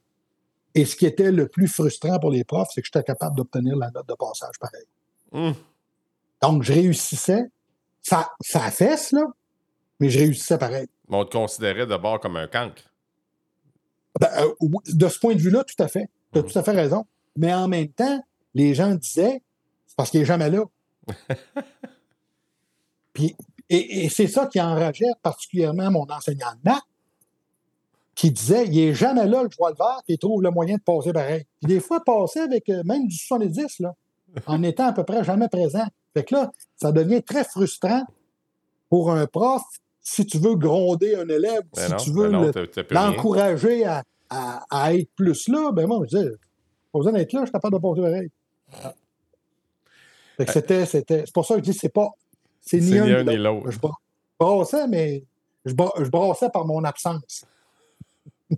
Et ce qui était le plus frustrant pour les profs, c'est que j'étais capable d'obtenir la note de passage pareil. Hum. Donc, je réussissais. Ça, ça fesse, là, mais je réussissais pareil. Mais on te considérait d'abord comme un cancre. Ben, euh, de ce point de vue-là, tout à fait. Tu as hum. tout à fait raison. Mais en même temps, les gens disaient, c'est parce qu'il n'est jamais là. Puis, et, c'est ça qui enrageait particulièrement mon enseignant de maths, qui disait il n'est jamais là, le joueur de vert, et il trouve le moyen de passer pareil. Puis des fois, passer avec euh, même du 70, là, en étant à peu près jamais présent. Fait que là, ça devient très frustrant pour un prof si tu veux gronder un élève, ben si tu veux ben l'encourager à, être plus là, ben moi, je dis, pas besoin d'être là, je suis capable de passer pareil. Euh, c'était, c'était, c'est pour ça que je dis, c'est pas. C'est ni un ni l'autre. Je brassais, mais je, brassais par mon absence.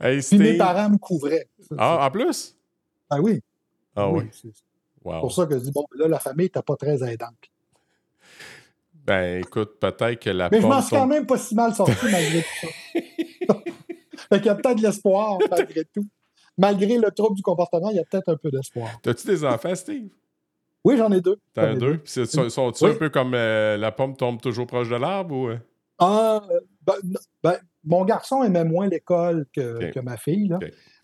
Puis mes parents me couvraient. Ah, en plus? Ah oui. Ah oui. C'est pour ça que je dis, bon, là, la famille n'était pas très aidante. Ben, écoute, peut-être que la Mais je m'en suis quand même pas si mal sorti malgré tout ça. fait qu'il y a peut-être de l'espoir malgré tout. Malgré le trouble du comportement, il y a peut-être un peu d'espoir. As-tu des enfants, Steve? Oui, j'en ai deux. T'en as deux? Puis sont-ils un peu comme euh, la pomme tombe toujours proche de l'arbre ou? Euh? Ah, ben, ben, mon garçon aimait moins l'école que, ma fille. Là.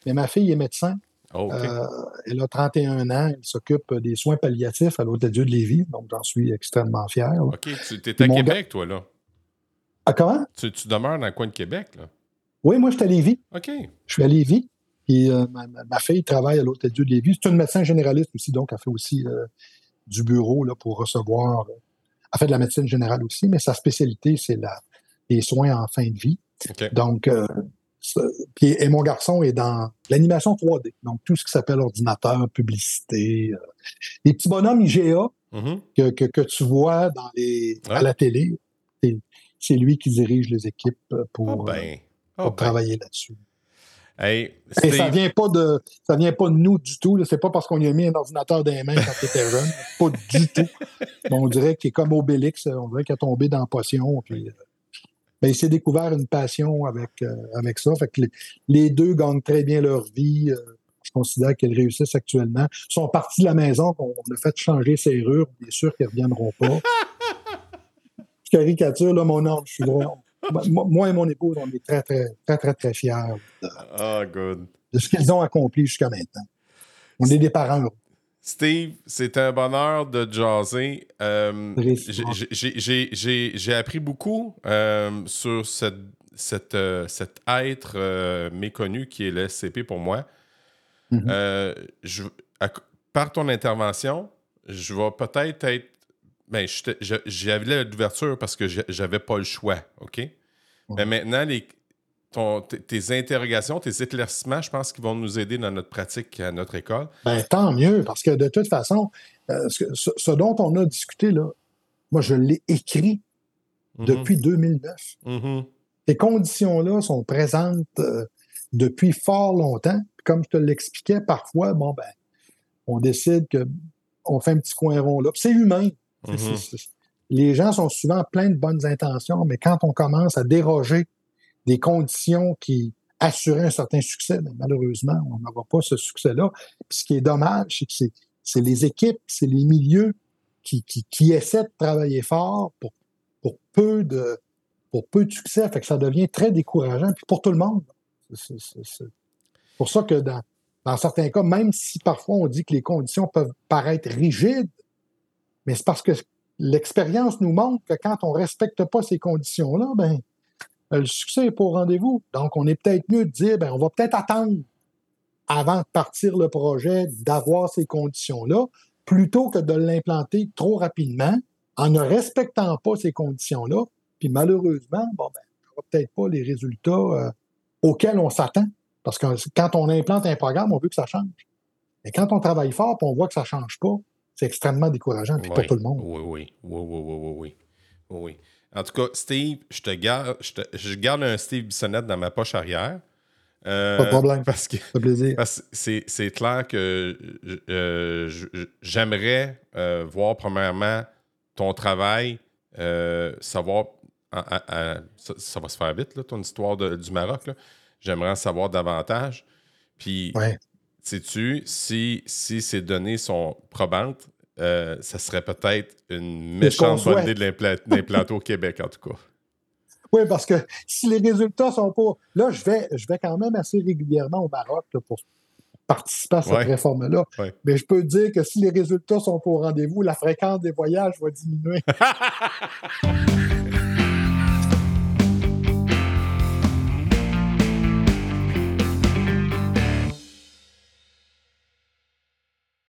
Mais ma fille est médecin. Oh, euh, elle a 31 ans, elle s'occupe des soins palliatifs à l'Hôtel-Dieu de Lévis, donc j'en suis extrêmement fier. OK, tu es à Québec, toi, là? À ah, comment? Tu, demeures dans le coin de Québec, là? Oui, moi, je suis à Lévis. OK. Je suis à Lévis. Puis euh, ma, fille travaille à l'Hôtel-Dieu de Lévis. C'est une médecin généraliste aussi, donc elle fait aussi euh, du bureau là, pour recevoir. Elle fait de la médecine générale aussi, mais sa spécialité, c'est les soins en fin de vie. Donc, et mon garçon est dans l'animation 3D, donc tout ce qui s'appelle ordinateur, publicité, euh, les petits bonhommes IGA mm-hmm. que, tu vois dans les, à la télé. C'est lui qui dirige les équipes euh, pour, oh ben. euh, oh ben. travailler là-dessus. Et ça vient pas de ça vient pas de nous du tout. C'est pas parce qu'on lui a mis un ordinateur dans les mains quand il était jeune. pas du tout. on dirait qu'il est comme Obélix. On dirait qu'il a tombé dans la potion. Puis, ben, il s'est découvert une passion avec, euh, avec ça. Fait que les, deux gagnent très bien leur vie. Euh, je considère qu'ils réussissent actuellement. Ils sont partis de la maison, on, a fait changer serrure. Bien sûr qu'ils ne reviendront pas. caricature, là, mon âme, je suis vraiment. Moi et mon épouse, on est très, très, très, très, très fiers de, oh, de ce qu'ils ont accompli jusqu'à maintenant. On est des parents heureux. Steve, c'est un bonheur de jaser. Euh, j'ai appris beaucoup euh, sur cette, euh, cet être méconnu qui est le SCP pour moi. Mm-hmm. je, par ton intervention, je vais peut-être être. Ben, j'avais l'ouverture parce que j'avais pas le choix, OK? Mais maintenant, les, tes interrogations, tes éclaircissements, je pense qu'ils vont nous aider dans notre pratique à notre école. Ben, tant mieux, parce que de toute façon, euh, ce, dont on a discuté, là, moi, je l'ai écrit mm-hmm. depuis 2009. Mm-hmm. Ces conditions-là sont présentes euh, depuis fort longtemps. Comme je te l'expliquais, parfois, bon, ben, on décide qu'on fait un petit coin rond là. C'est humain. Mm-hmm. les gens sont souvent pleins de bonnes intentions, mais quand on commence à déroger des conditions qui assuraient un certain succès. Mais malheureusement, on n'aura pas ce succès-là. ce qui est dommage, c'est que c'est les équipes, c'est les milieux qui, qui, essaient de travailler fort pour, pour, peu de, pour peu de succès. Fait que ça devient très décourageant, puis pour tout le monde. C'est pour ça que dans, dans certains cas, même si parfois on dit que les conditions peuvent paraître rigides, mais c'est parce que l'expérience nous montre que quand on ne respecte pas ces conditions-là, ben, le succès est pas au rendez-vous. Donc, on est peut-être mieux de dire, ben, on va peut-être attendre avant de partir le projet, d'avoir ces conditions-là, plutôt que de l'implanter trop rapidement en ne respectant pas ces conditions-là. Puis malheureusement, bon, ben, on peut-être pas les résultats euh, auxquels on s'attend. Parce que quand on implante un programme, on veut que ça change. Mais quand on travaille fort et on voit que ça ne change pas, c'est extrêmement décourageant, puis pour tout le monde. Oui, oui, oui, oui, oui, oui, oui. En tout cas, Steve, je te garde, je, garde un Steve Bissonnette dans ma poche arrière. Euh, Pas de problème. Parce que c'est clair que euh, j'aimerais euh, voir premièrement ton travail, savoir. ça, va se faire vite, là, ton histoire du Maroc. J'aimerais en savoir davantage. Puis sais-tu, si, si ces données sont probantes, euh, ça serait peut-être une méchante bonne idée de l'implanter au Québec, en tout cas. Oui, parce que si les résultats sont pas. Là, je vais, je vais quand même assez régulièrement au Maroc pour participer à cette réforme-là. Mais je peux dire que si les résultats sont pas au rendez-vous, la fréquence des voyages va diminuer.